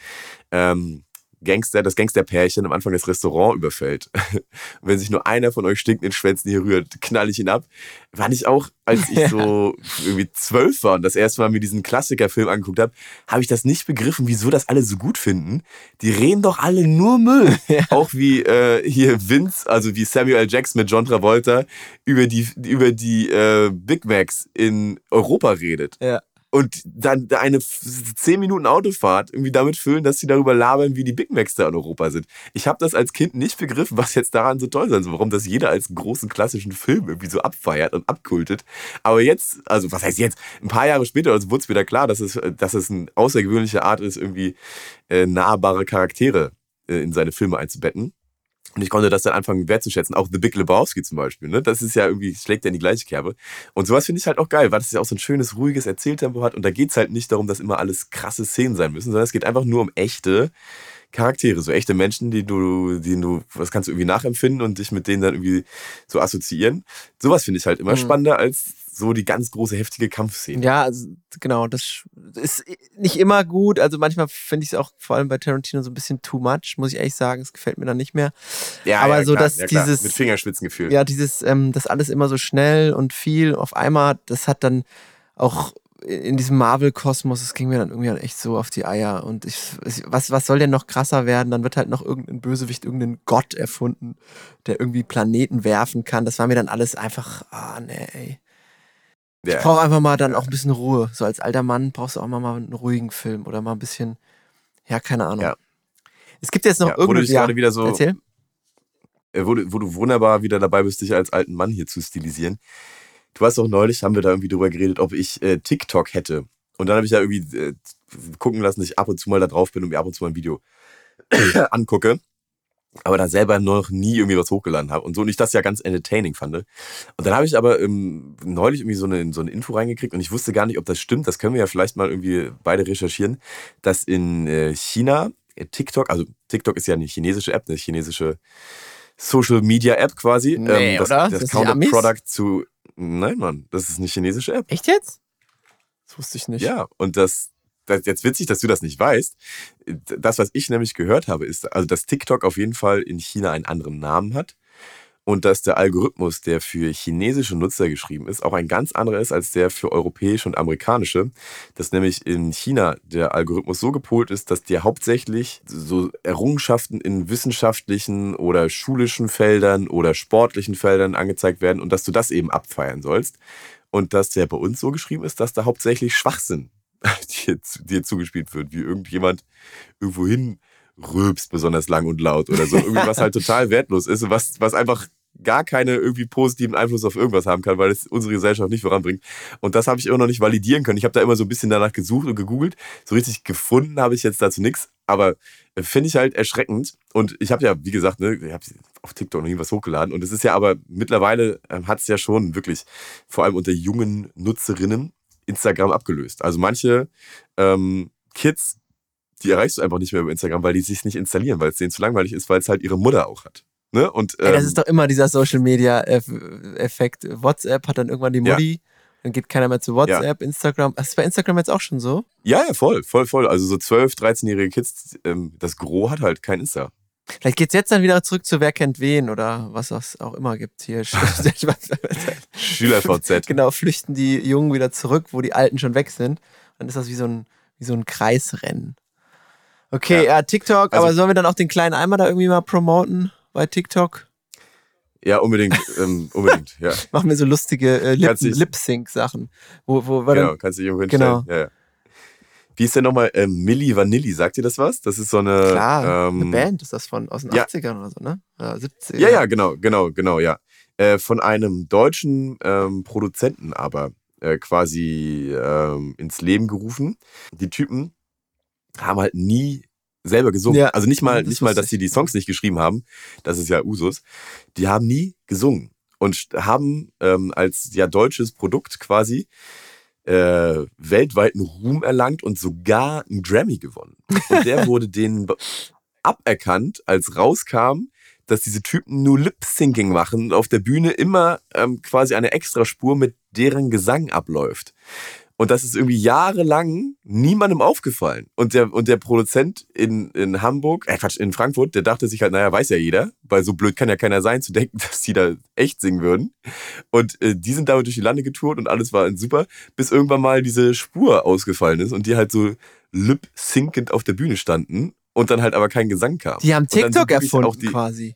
ähm, Gangster, das Gangsterpärchen am Anfang des Restaurants überfällt. Und wenn sich nur einer von euch stinkenden Schwänzen hier rührt, knall ich ihn ab. Fand ich auch, als ich so irgendwie zwölf war und das erste Mal mir diesen Klassikerfilm angeguckt habe, habe ich das nicht begriffen, wieso das alle so gut finden. Die reden doch alle nur Müll. Auch wie äh, hier Vince, also wie Samuel L. Jackson mit John Travolta über die, über die äh, Big Macs in Europa redet. Ja. Und dann eine 10 Minuten Autofahrt irgendwie damit füllen, dass sie darüber labern, wie die Big Macs da in Europa sind. Ich habe das als Kind nicht begriffen, was jetzt daran so toll sein soll. Warum das jeder als großen klassischen Film irgendwie so abfeiert und abkultet. Aber jetzt, also was heißt jetzt? Ein paar Jahre später also wurde es wieder klar, dass es, dass es eine außergewöhnliche Art ist, irgendwie äh, nahbare Charaktere äh, in seine Filme einzubetten. Und ich konnte das dann anfangen wertzuschätzen. Auch The Big Lebowski zum Beispiel. Ne? Das ist ja irgendwie, schlägt ja in die gleiche Kerbe. Und sowas finde ich halt auch geil, weil das ja auch so ein schönes, ruhiges Erzähltempo hat. Und da geht's halt nicht darum, dass immer alles krasse Szenen sein müssen, sondern es geht einfach nur um echte Charaktere, so echte Menschen, die du, die du, was kannst du irgendwie nachempfinden und dich mit denen dann irgendwie so assoziieren. Sowas finde ich halt immer Mhm. spannender als so die ganz große, heftige Kampfszene. Ja, also, genau, das ist nicht immer gut. Also manchmal finde ich es auch vor allem bei Tarantino so ein bisschen too much, muss ich ehrlich sagen. Es gefällt mir dann nicht mehr. Ja, aber ja, so, klar, dass ja, dieses- Mit Fingerspitzengefühl. Ja, dieses, ähm, das alles immer so schnell und viel auf einmal, das hat dann auch in diesem Marvel-Kosmos, es ging mir dann irgendwie halt echt so auf die Eier. Und ich, ich- was, was soll denn noch krasser werden? Dann wird halt noch irgendein Bösewicht, irgendein Gott erfunden, der irgendwie Planeten werfen kann. Das war mir dann alles einfach, ah, nee, ey. Ich Ja. brauche einfach mal dann auch ein bisschen Ruhe. So als alter Mann brauchst du auch mal, mal einen ruhigen Film oder mal ein bisschen, ja, keine Ahnung. Ja. Es gibt jetzt noch Ja, dich gerade wieder so, Erzähl. äh, wo, du, wo du wunderbar wieder dabei bist, dich als alten Mann hier zu stilisieren. Du hast auch neulich, haben wir da irgendwie drüber geredet, ob ich äh, TikTok hätte. Und dann habe ich ja irgendwie äh, gucken lassen, dass ich ab und zu mal da drauf bin und mir ab und zu mal ein Video angucke. Aber da selber noch nie irgendwie was hochgeladen habe. Und so und ich das ja ganz entertaining fand. Und dann habe ich aber ähm, neulich irgendwie so eine, so eine Info reingekriegt und ich wusste gar nicht, ob das stimmt. Das können wir ja vielleicht mal irgendwie beide recherchieren, dass in äh, China äh, TikTok, also TikTok ist ja eine chinesische App, eine chinesische Social Media App quasi. Nee, das, oder? Das das die Counter Amis? Product zu. Nein, Mann, das ist eine chinesische App. Echt jetzt? Das wusste ich nicht. Ja, und das, das jetzt witzig, dass du das nicht weißt. Das, was ich nämlich gehört habe, ist, also dass TikTok auf jeden Fall in China einen anderen Namen hat und dass der Algorithmus, der für chinesische Nutzer geschrieben ist, auch ein ganz anderer ist als der für europäische und amerikanische. Dass nämlich in China der Algorithmus so gepolt ist, dass dir hauptsächlich so Errungenschaften in wissenschaftlichen oder schulischen Feldern oder sportlichen Feldern angezeigt werden und dass du das eben abfeiern sollst. Und dass der bei uns so geschrieben ist, dass da hauptsächlich Schwachsinn dir, dir zugespielt wird, wie irgendjemand irgendwo hin rülpst besonders lang und laut oder so. Irgendwie was halt total wertlos ist was, was einfach gar keine irgendwie positiven Einfluss auf irgendwas haben kann, weil es unsere Gesellschaft nicht voranbringt. Und das habe ich immer noch nicht validieren können. Ich habe da immer so ein bisschen danach gesucht und gegoogelt. So richtig gefunden habe ich jetzt dazu nichts. Aber äh, finde ich halt erschreckend. Und ich habe ja, wie gesagt, ne, ich habe auf TikTok noch nie was hochgeladen. Und es ist ja aber mittlerweile ähm, hat es ja schon wirklich, vor allem unter jungen Nutzerinnen, Instagram abgelöst. Also manche ähm, Kids, die erreichst du einfach nicht mehr über Instagram, weil die sich nicht installieren, weil es denen zu langweilig ist, weil es halt ihre Mutter auch hat. Ne? Und, Ey, das ähm, ist doch immer dieser Social Media Eff- Effekt. WhatsApp hat dann irgendwann die Ja. Mutti, dann geht keiner mehr zu WhatsApp, Instagram. Das ist bei Instagram jetzt auch schon so? ja, ja, voll, voll, voll. Also so 12, 13-jährige Kids, ähm, das Gros hat halt kein Insta. Vielleicht geht's jetzt dann wieder zurück zu Wer kennt wen oder was es auch immer gibt hier. SchülerVZ. genau, flüchten die Jungen wieder zurück, wo die Alten schon weg sind. Dann ist das wie so ein, wie so ein Kreisrennen. Okay, ja, Ja. TikTok, Also- aber sollen wir dann auch den kleinen Eimer da irgendwie mal promoten bei TikTok? Ja, unbedingt, ähm, unbedingt, ja. Machen wir so lustige äh, Lip Lip-Sync-Sachen. Wo, wo Genau, dann, kannst du dich irgendwo hinstellen. Genau. Ja, ja. Wie ist denn nochmal ähm, Milli Vanilli? Sagt ihr das was? Das ist so eine. klar, ähm, eine Band ist das von aus den ja. 80ern oder so, ne? Ja, 70er. Ja, ja, genau, genau, genau, ja. Äh, von einem deutschen ähm, Produzenten aber äh, quasi ähm, ins Leben gerufen. Die Typen haben halt nie selber gesungen. Ja, also nicht mal, das nicht mal, dass sie die Songs nicht geschrieben haben. Das ist ja Usus. Die haben nie gesungen und haben ähm, als ja deutsches Produkt quasi äh, weltweiten Ruhm erlangt und sogar einen Grammy gewonnen. Und der wurde denen be- aberkannt, als rauskam, dass diese Typen nur Lip-Syncing machen und auf der Bühne immer ähm, quasi eine Extraspur mit deren Gesang abläuft. Und das ist irgendwie jahrelang niemandem aufgefallen. Und der, und der Produzent in, in Hamburg, äh Quatsch, in Frankfurt, der dachte sich halt, naja, weiß ja jeder, weil so blöd kann ja keiner sein, zu denken, dass die da echt singen würden. Und äh, die sind damit durch die Lande getourt und alles war super, bis irgendwann mal diese Spur ausgefallen ist und die halt so lip-syncend auf der Bühne standen und dann halt aber kein Gesang kam. Die haben TikTok erfunden die- quasi.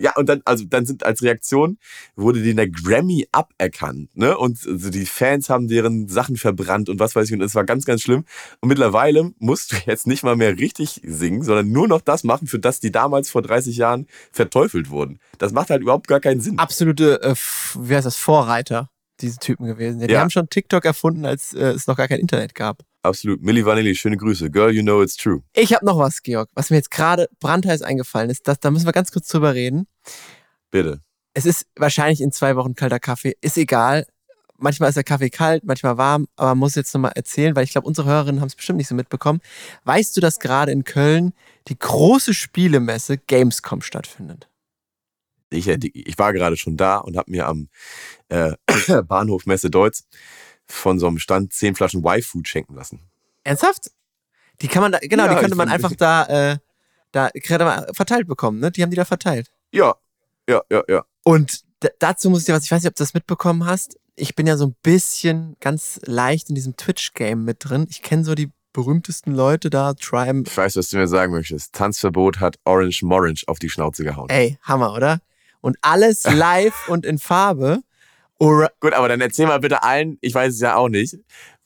Ja, und dann, also dann sind als Reaktion wurde denen der Grammy aberkannt, ne? Und also die Fans haben deren Sachen verbrannt und was weiß ich, und es war ganz, ganz schlimm. Und mittlerweile musst du jetzt nicht mal mehr richtig singen, sondern nur noch das machen, für das die damals vor 30 Jahren verteufelt wurden. Das macht halt überhaupt gar keinen Sinn. Absolute, äh, wie heißt das, Vorreiter, diese Typen gewesen. Ja, die Ja. haben schon TikTok erfunden, als äh, es noch gar kein Internet gab. Absolut. Milli Vanilli, schöne Grüße. Girl, you know it's true. Ich habe noch was, Georg, was mir jetzt gerade brandheiß eingefallen ist. Das, da müssen wir ganz kurz drüber reden. Bitte. Es ist wahrscheinlich in zwei Wochen kalter Kaffee. Ist egal. Manchmal ist der Kaffee kalt, manchmal warm, aber man muss jetzt nochmal erzählen, weil ich glaube, unsere Hörerinnen haben es bestimmt nicht so mitbekommen. Weißt du, dass gerade in Köln die große Spielemesse Gamescom stattfindet? Ich, ich war gerade schon da und habe mir am äh, Bahnhof Messe Deutz von so einem Stand zehn Flaschen Y-Food schenken lassen. Ernsthaft? Die kann man da, genau, Ja, die könnte man einfach da, äh, da gerade mal verteilt bekommen, ne? Die haben die da verteilt. Ja, ja, ja, ja. Und dazu muss ich dir was, ich weiß nicht, ob du das mitbekommen hast. ich bin ja so ein bisschen ganz leicht in diesem Twitch-Game mit drin. Ich kenne so die berühmtesten Leute da, Trime. Ich weiß, was du mir sagen möchtest. Tanzverbot hat Orange Morange auf die Schnauze gehauen. Ey, Hammer, oder? Und alles live und in Farbe. Ora Gut, aber dann erzähl mal bitte allen, ich weiß es ja auch nicht,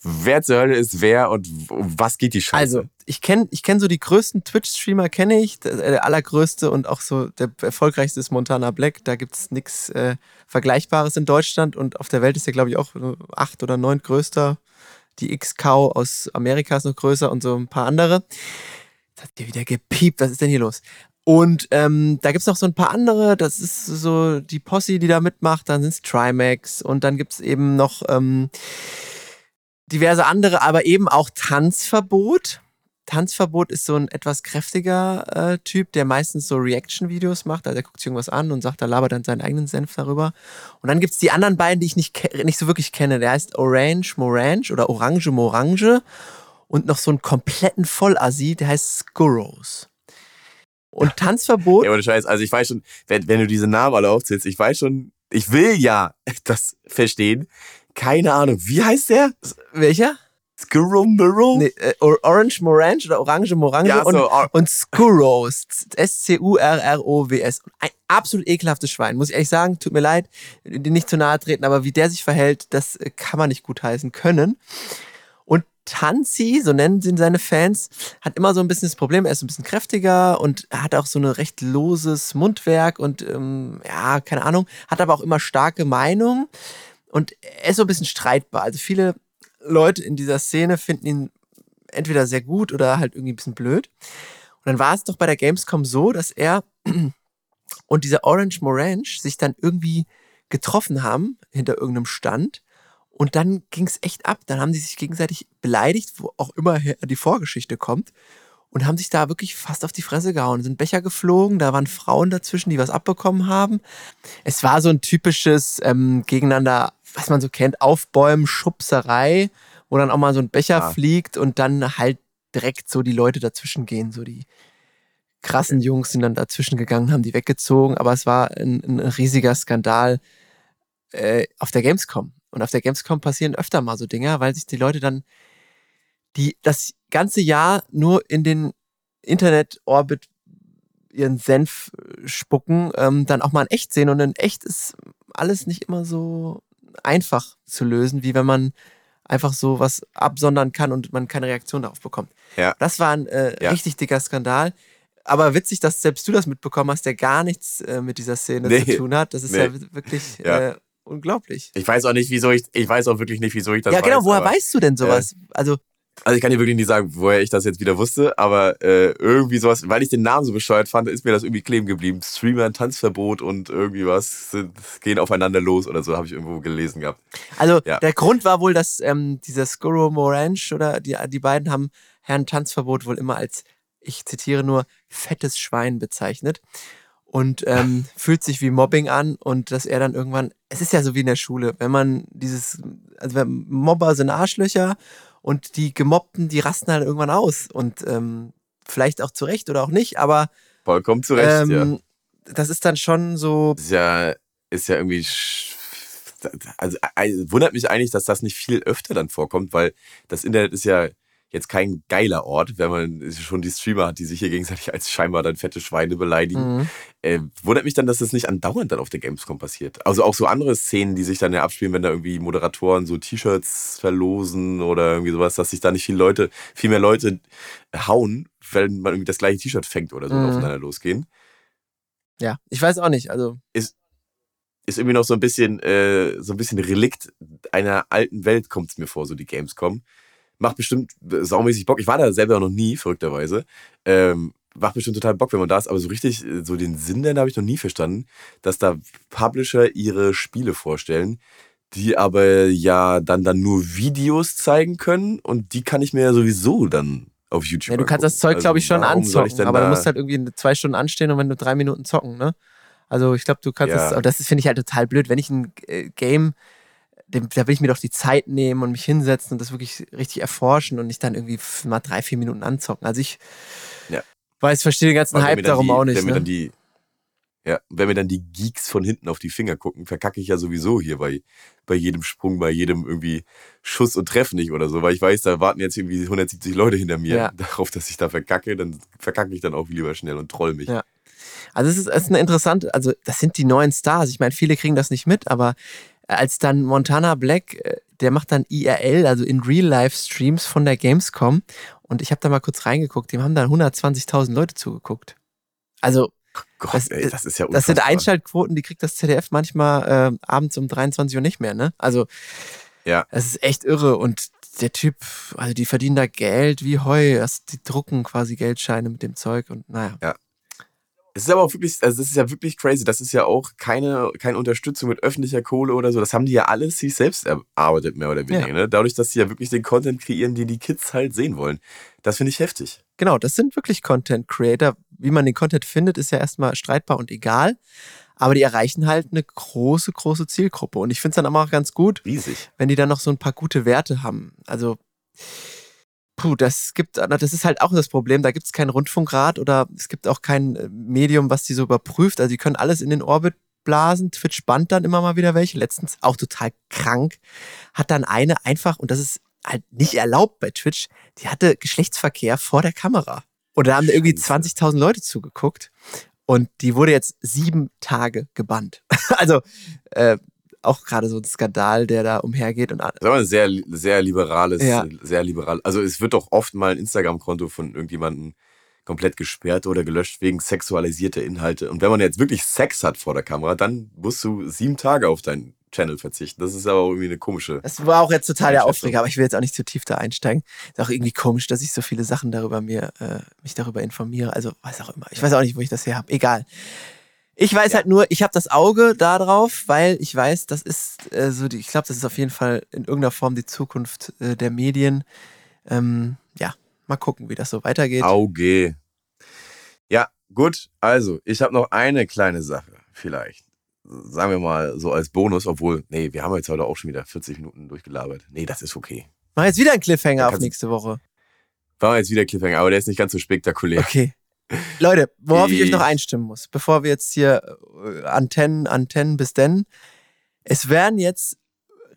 wer zur Hölle ist wer und um was geht die Scheiße? Also, ich kenne ich kenn so die größten Twitch-Streamer, kenne ich. Der, der allergrößte und auch so der erfolgreichste ist Montana Black. Da gibt es nichts äh, Vergleichbares in Deutschland und auf der Welt ist er, glaube ich, auch acht oder neun größter. Die X-Cow aus Amerika ist noch größer und so ein paar andere. Jetzt hat hier wieder gepiept. Was ist denn hier los? Und ähm, da gibt's noch so ein paar andere, das ist so die Posse, die da mitmacht, dann sind's Trimax und dann gibt's eben noch ähm, diverse andere, aber eben auch Tanzverbot. Tanzverbot ist so ein etwas kräftiger äh, Typ, der meistens so Reaction-Videos macht. Also er guckt sich irgendwas an und sagt, da labert dann seinen eigenen Senf darüber. Und dann gibt's die anderen beiden, die ich nicht, nicht so wirklich kenne. Der heißt Orange Morange oder Orange Morange. Und noch so einen kompletten Vollassi, der heißt Skurros. Und Tanzverbot, Ja, ohne Scheiß, also ich weiß schon, wenn, wenn du diese Namen alle aufzählst, ich weiß schon, ich will ja das verstehen. Keine Ahnung, wie heißt der? welcher? Skrumbero? Nee, äh, Or- Orange Morange oder Orange Morange Ja, und, so, Or- und Skurros. S-C-U-R-R-O-W-S. Ein absolut ekelhaftes Schwein, muss ich ehrlich sagen. Tut mir leid, dir nicht zu nahe treten, aber wie der sich verhält, das äh, kann man nicht gut heißen können. Tanzi, so nennen sie seine Fans, hat immer so ein bisschen das Problem, er ist ein bisschen kräftiger und hat auch so ein recht loses Mundwerk und ähm, ja, keine Ahnung, hat aber auch immer starke Meinungen und er ist so ein bisschen streitbar. Also viele Leute in dieser Szene finden ihn entweder sehr gut oder halt irgendwie ein bisschen blöd. Und dann war es doch bei der Gamescom so, dass er und dieser Orange Morange sich dann irgendwie getroffen haben hinter irgendeinem Stand. Und dann ging es echt ab. Dann haben die sich gegenseitig beleidigt, wo auch immer die Vorgeschichte kommt. Und haben sich da wirklich fast auf die Fresse gehauen. Sind Becher geflogen, da waren Frauen dazwischen, die was abbekommen haben. Es war so ein typisches ähm, Gegeneinander, was man so kennt, Aufbäumen, Schubserei, wo dann auch mal so ein Becher Ah. fliegt und dann halt direkt so die Leute dazwischen gehen. So die krassen Jungs sind dann dazwischen gegangen, haben die weggezogen. Aber es war ein, ein riesiger Skandal äh, auf der Gamescom. Und auf der Gamescom passieren öfter mal so Dinge, weil sich die Leute dann die das ganze Jahr nur in den Internet-Orbit ihren Senf äh, spucken, ähm, dann auch mal in echt sehen. Und in echt ist alles nicht immer so einfach zu lösen, wie wenn man einfach so was absondern kann und man keine Reaktion darauf bekommt. Ja. Das war ein äh, Ja. richtig dicker Skandal. Aber witzig, dass selbst du das mitbekommen hast, der gar nichts äh, mit dieser Szene Nee. zu tun hat. Das ist Nee. ja wi- wirklich Ja. Äh, unglaublich. Ich weiß auch nicht, wieso ich, ich weiß auch wirklich nicht, wieso ich das ja, genau, weiß, woher aber- weißt du denn sowas? Also, Also ich kann dir wirklich nicht sagen, woher ich das jetzt wieder wusste, aber äh, irgendwie sowas, weil ich den Namen so bescheuert fand, ist mir das irgendwie kleben geblieben. Streamer, Tanzverbot und irgendwie was sind, gehen aufeinander los oder so, habe ich irgendwo gelesen gehabt. Also Ja. der Grund war wohl, dass ähm, dieser Skuro Morange oder die, die beiden haben Herrn Tanzverbot wohl immer als, ich zitiere nur, fettes Schwein bezeichnet. Und ähm, fühlt sich wie Mobbing an und dass er dann irgendwann, es ist ja so wie in der Schule, wenn man dieses, also wenn Mobber sind Arschlöcher und die Gemobbten, die rasten halt irgendwann aus und ähm, vielleicht auch zu Recht oder auch nicht, aber Vollkommen zu Recht, ja. ähm, das ist dann schon so, Ist ja, ist ja irgendwie. Also, äh, wundert mich eigentlich, dass das nicht viel öfter dann vorkommt, weil das Internet ist ja jetzt kein geiler Ort, wenn man schon die Streamer hat, die sich hier gegenseitig als scheinbar dann fette Schweine beleidigen. Mhm. Äh, wundert mich dann, dass das nicht andauernd dann auf der Gamescom passiert. Also auch so andere Szenen, die sich dann ja abspielen, wenn da irgendwie Moderatoren so T-Shirts verlosen oder irgendwie sowas, dass sich da nicht viele Leute, viel mehr Leute hauen, wenn man irgendwie das gleiche T-Shirt fängt oder so und Mhm. aufeinander losgehen. ja, ich weiß auch nicht, also ist irgendwie noch so ein bisschen, äh, so ein bisschen Relikt einer alten Welt, kommt es mir vor, so die Gamescom. Macht bestimmt äh, saumäßig Bock. Ich war da selber noch nie, verrückterweise. Ähm, macht bestimmt total Bock, wenn man da ist, aber so richtig, äh, so den Sinn dann habe ich noch nie verstanden, dass da Publisher ihre Spiele vorstellen, die aber ja dann, dann nur Videos zeigen können und die kann ich mir ja sowieso dann auf YouTube Ja, du kannst das angucken. Zeug, Also glaube ich, schon ich anzocken, denn aber du da- musst halt irgendwie zwei Stunden anstehen und wenn du drei Minuten zocken, ne? Also ich glaube, du kannst Ja. das, aber das finde ich halt total blöd. Wenn ich ein äh, Game, dem, da will ich mir doch die Zeit nehmen und mich hinsetzen und das wirklich richtig erforschen und nicht dann irgendwie mal drei, vier Minuten anzocken. Also ich Ja. weiß, verstehe den ganzen Hype darum die, auch nicht. mir dann Ne? die, Ja, wenn mir dann die Geeks von hinten auf die Finger gucken, verkacke ich ja sowieso hier bei, bei jedem Sprung, bei jedem irgendwie Schuss und Treffen nicht oder so, weil ich weiß, da warten jetzt irgendwie 170 Leute hinter mir Ja. darauf, dass ich da verkacke, dann verkacke ich dann auch lieber schnell und troll mich. Ja. Also es ist, es ist eine interessante, also das sind die neuen Stars. Ich meine, viele kriegen das nicht mit, aber als dann Montana Black, äh, der macht dann IRL, also in Real-Life-Streams von der Gamescom und ich habe da mal kurz reingeguckt, dem haben dann 120.000 Leute zugeguckt. Also Gott, Das- ey, das ist ja das sind. Einschaltquoten, die kriegt das ZDF manchmal äh, abends um 23 Uhr nicht mehr, ne? Also Ja. das ist echt irre und der Typ, also die verdienen da Geld wie Heu, das, die drucken quasi Geldscheine mit dem Zeug und naja. Es ist aber auch wirklich, also das ist ja wirklich crazy. Das ist ja auch keine, keine Unterstützung mit öffentlicher Kohle oder so. Das haben die ja alles sich selbst erarbeitet, mehr oder weniger. Ja. Ne? Dadurch, dass sie ja wirklich den Content kreieren, den die Kids halt sehen wollen. Das finde ich heftig. Genau, das sind wirklich Content Creator. Wie man den Content findet, ist ja erstmal streitbar und egal. Aber die erreichen halt eine große, große Zielgruppe. Und ich finde es dann aber auch ganz gut, Riesig. wenn die dann noch so ein paar gute Werte haben. Also, puh, das gibt, das ist halt auch das Problem. Da gibt es keinen Rundfunkrat oder es gibt auch kein äh, Medium, was die so überprüft. Also, die können alles in den Orbit blasen. Twitch bannt dann immer mal wieder welche. Letztens auch total krank. Hat dann eine einfach, und das ist halt nicht erlaubt bei Twitch, die hatte Geschlechtsverkehr vor der Kamera. Und da haben da irgendwie Scheiße. 20.000 Leute zugeguckt. Und die wurde jetzt sieben Tage gebannt. also, äh, auch gerade so ein Skandal, der da umhergeht und Das ist aber ein sehr, sehr liberales, Ja. sehr liberal. Also es wird doch oft mal ein Instagram-Konto von irgendjemandem komplett gesperrt oder gelöscht wegen sexualisierter Inhalte. Und wenn man jetzt wirklich Sex hat vor der Kamera, dann musst du sieben Tage auf deinen Channel verzichten. Das ist aber auch irgendwie eine komische. Das war auch jetzt total der. Aufreger, aber ich will jetzt auch nicht zu tief da einsteigen. Ist auch irgendwie komisch, dass ich so viele Sachen darüber mir, äh, mich darüber informiere. Also, weiß auch immer. Ich weiß auch nicht, wo ich das her habe. Egal. Ich weiß halt nur, ich habe das Auge da drauf, weil ich weiß, das ist äh, so die, ich glaube, das ist auf jeden Fall in irgendeiner Form die Zukunft äh, der Medien. Ähm, ja, mal gucken, wie das so weitergeht. Auge. Ja, gut. Also, ich habe noch eine kleine Sache, vielleicht. Sagen wir mal so als Bonus, obwohl, nee, wir haben jetzt heute auch schon wieder 40 Minuten durchgelabert. Nee, das ist okay. Mach jetzt wieder einen Cliffhanger auf nächste Woche. War jetzt wieder Cliffhanger, aber der ist nicht ganz so spektakulär. Okay. Leute, worauf ich euch noch Ich- einstimmen muss, bevor wir jetzt hier äh, Antennen, Antennen bis denn. Es werden jetzt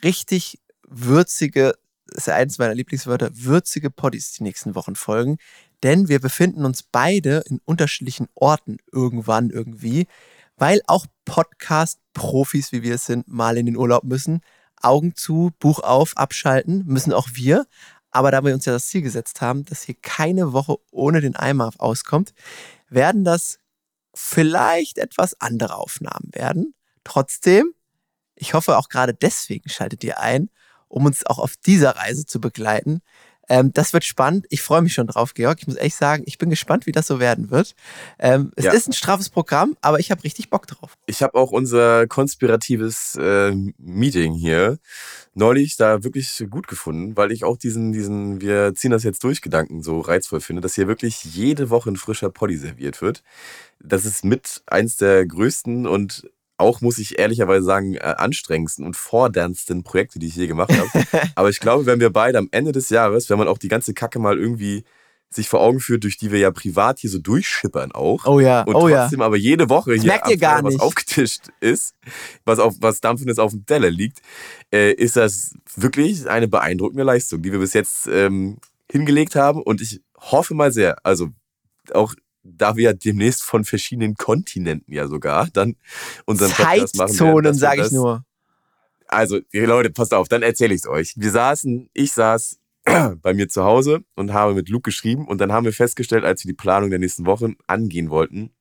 richtig würzige, das ist ja eines meiner Lieblingswörter, würzige Poddies die nächsten Wochen folgen. Denn wir befinden uns beide in unterschiedlichen Orten irgendwann irgendwie, weil auch Podcast-Profis, wie wir es sind, mal in den Urlaub müssen. Augen zu, Buch auf, abschalten, müssen auch wir. Aber da wir uns ja das Ziel gesetzt haben, dass hier keine Woche ohne den Eimer auskommt, werden das vielleicht etwas andere Aufnahmen werden. Trotzdem, ich hoffe auch gerade deswegen schaltet ihr ein, um uns auch auf dieser Reise zu begleiten. Ähm, das wird spannend. Ich freue mich schon drauf, Georg. Ich muss echt sagen, ich bin gespannt, wie das so werden wird. Ähm, es Ja. ist ein straffes Programm, aber ich habe richtig Bock drauf. Ich habe auch unser konspiratives äh, Meeting hier neulich da wirklich gut gefunden, weil ich auch diesen, diesen, wir ziehen das jetzt durch, Gedanken so reizvoll finde, dass hier wirklich jede Woche ein frischer Poddy serviert wird. Das ist mit eins der größten und auch, muss ich ehrlicherweise sagen, äh, anstrengendsten und forderndsten Projekte, die ich je gemacht habe. Aber ich glaube, wenn wir beide am Ende des Jahres, wenn man auch die ganze Kacke mal irgendwie sich vor Augen führt, durch die wir ja privat hier so durchschippern auch, Oh ja, und oh ja. trotzdem aber jede Woche Das hier merkt ihr gar Freitag nicht. was aufgetischt ist, was, auf, was Dampfendes auf dem Teller liegt, äh, ist das wirklich eine beeindruckende Leistung, die wir bis jetzt ähm, hingelegt haben. Und ich hoffe mal sehr, also auch da wir ja demnächst von verschiedenen Kontinenten ja sogar dann unseren Podcast machen Zeitzonen, sage ich nur. also, Leute, passt auf, dann erzähle ich es euch. Wir saßen, ich saß bei mir zu Hause und habe mit Luke geschrieben und dann haben wir festgestellt, als wir die Planung der nächsten Wochen angehen wollten,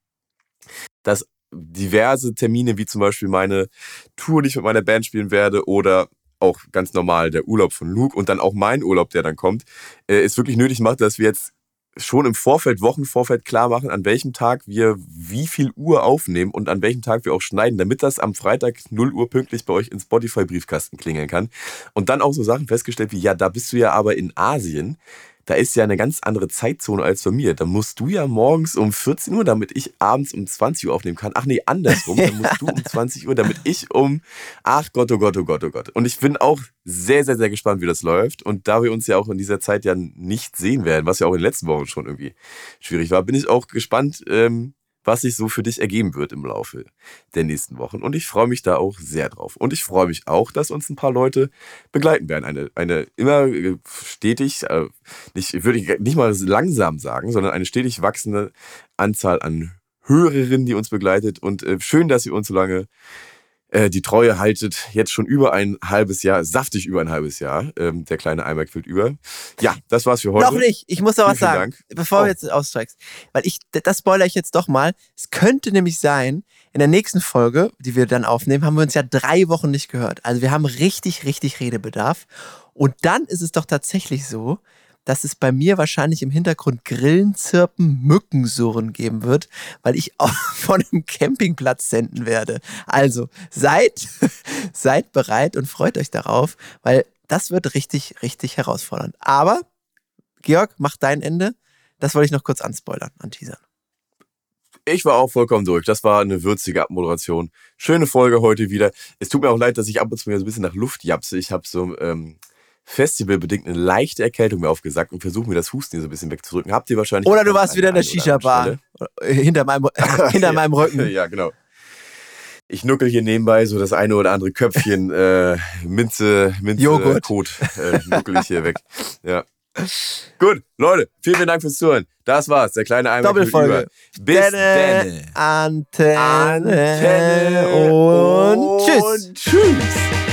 dass diverse Termine, wie zum Beispiel meine Tour, die ich mit meiner Band spielen werde oder auch ganz normal der Urlaub von Luke und dann auch mein Urlaub, der dann kommt, äh, es wirklich nötig macht, dass wir jetzt schon im Vorfeld, Wochenvorfeld klar machen, an welchem Tag wir wie viel Uhr aufnehmen und an welchem Tag wir auch schneiden, damit das am Freitag 0 Uhr pünktlich bei euch in Spotify-Briefkasten klingeln kann. Und dann auch so Sachen festgestellt wie, ja, da bist du ja aber in Asien. Da ist ja eine ganz andere Zeitzone als bei mir. Da musst du ja morgens um 14 Uhr, damit ich abends um 20 Uhr aufnehmen kann. Ach nee, andersrum. Dann musst du um 20 Uhr, damit ich um, ach Gott, oh Gott, oh Gott, oh Gott. Und ich bin auch sehr, sehr, sehr gespannt, wie das läuft. Und da wir uns ja auch in dieser Zeit ja nicht sehen werden, was ja auch in den letzten Wochen schon irgendwie schwierig war, bin ich auch gespannt, ähm, was sich so für dich ergeben wird im Laufe der nächsten Wochen. Und ich freue mich da auch sehr drauf. Und ich freue mich auch, dass uns ein paar Leute begleiten werden. Eine, eine immer äh, stetig, äh, nicht, würde ich nicht mal langsam sagen, sondern eine stetig wachsende Anzahl an Hörerinnen, die uns begleitet. Und äh, schön, dass ihr uns so lange äh, die Treue haltet. Jetzt schon über ein halbes Jahr, saftig über ein halbes Jahr. Ähm, der kleine Eimer quillt über. Ja, das war's für heute. Noch nicht. Ich muss noch was sagen, Dank. bevor Oh. du jetzt aussteigst. Weil ich, das spoilere ich jetzt doch mal. Es könnte nämlich sein, in der nächsten Folge, die wir dann aufnehmen, haben wir uns ja drei Wochen nicht gehört. Also wir haben richtig, richtig Redebedarf. Und dann ist es doch tatsächlich so, dass es bei mir wahrscheinlich im Hintergrund Grillen, Zirpen, Mückensurren geben wird, weil ich auch von einem Campingplatz senden werde. Also seid, seid bereit und freut euch darauf, weil das wird richtig, richtig herausfordernd. Aber Georg, mach dein Ende. Das wollte ich noch kurz anspoilern, anteasern. Ich war auch vollkommen durch. Das war eine würzige Abmoderation. Schöne Folge heute wieder. Es tut mir auch leid, dass ich ab und zu mir so ein bisschen nach Luft japse. Ich habe so ähm, festivalbedingt eine leichte Erkältung mir aufgesagt und versuche mir das Husten hier so ein bisschen wegzudrücken. Habt ihr wahrscheinlich Oder du warst wieder in der Shisha-Bar. Hinter meinem, hinter meinem Rücken. Ja, genau. Ich nuckel hier nebenbei so das eine oder andere Köpfchen äh, Minze, Minze Joghurt. Äh, Kot, äh, nuckel ich hier weg. Ja. Gut, Leute, vielen, vielen Dank fürs Zuhören. Das war's, der kleine Eimer. Doppelfolge. Bis denne. Antenne, Antenne und tschüss. und tschüss.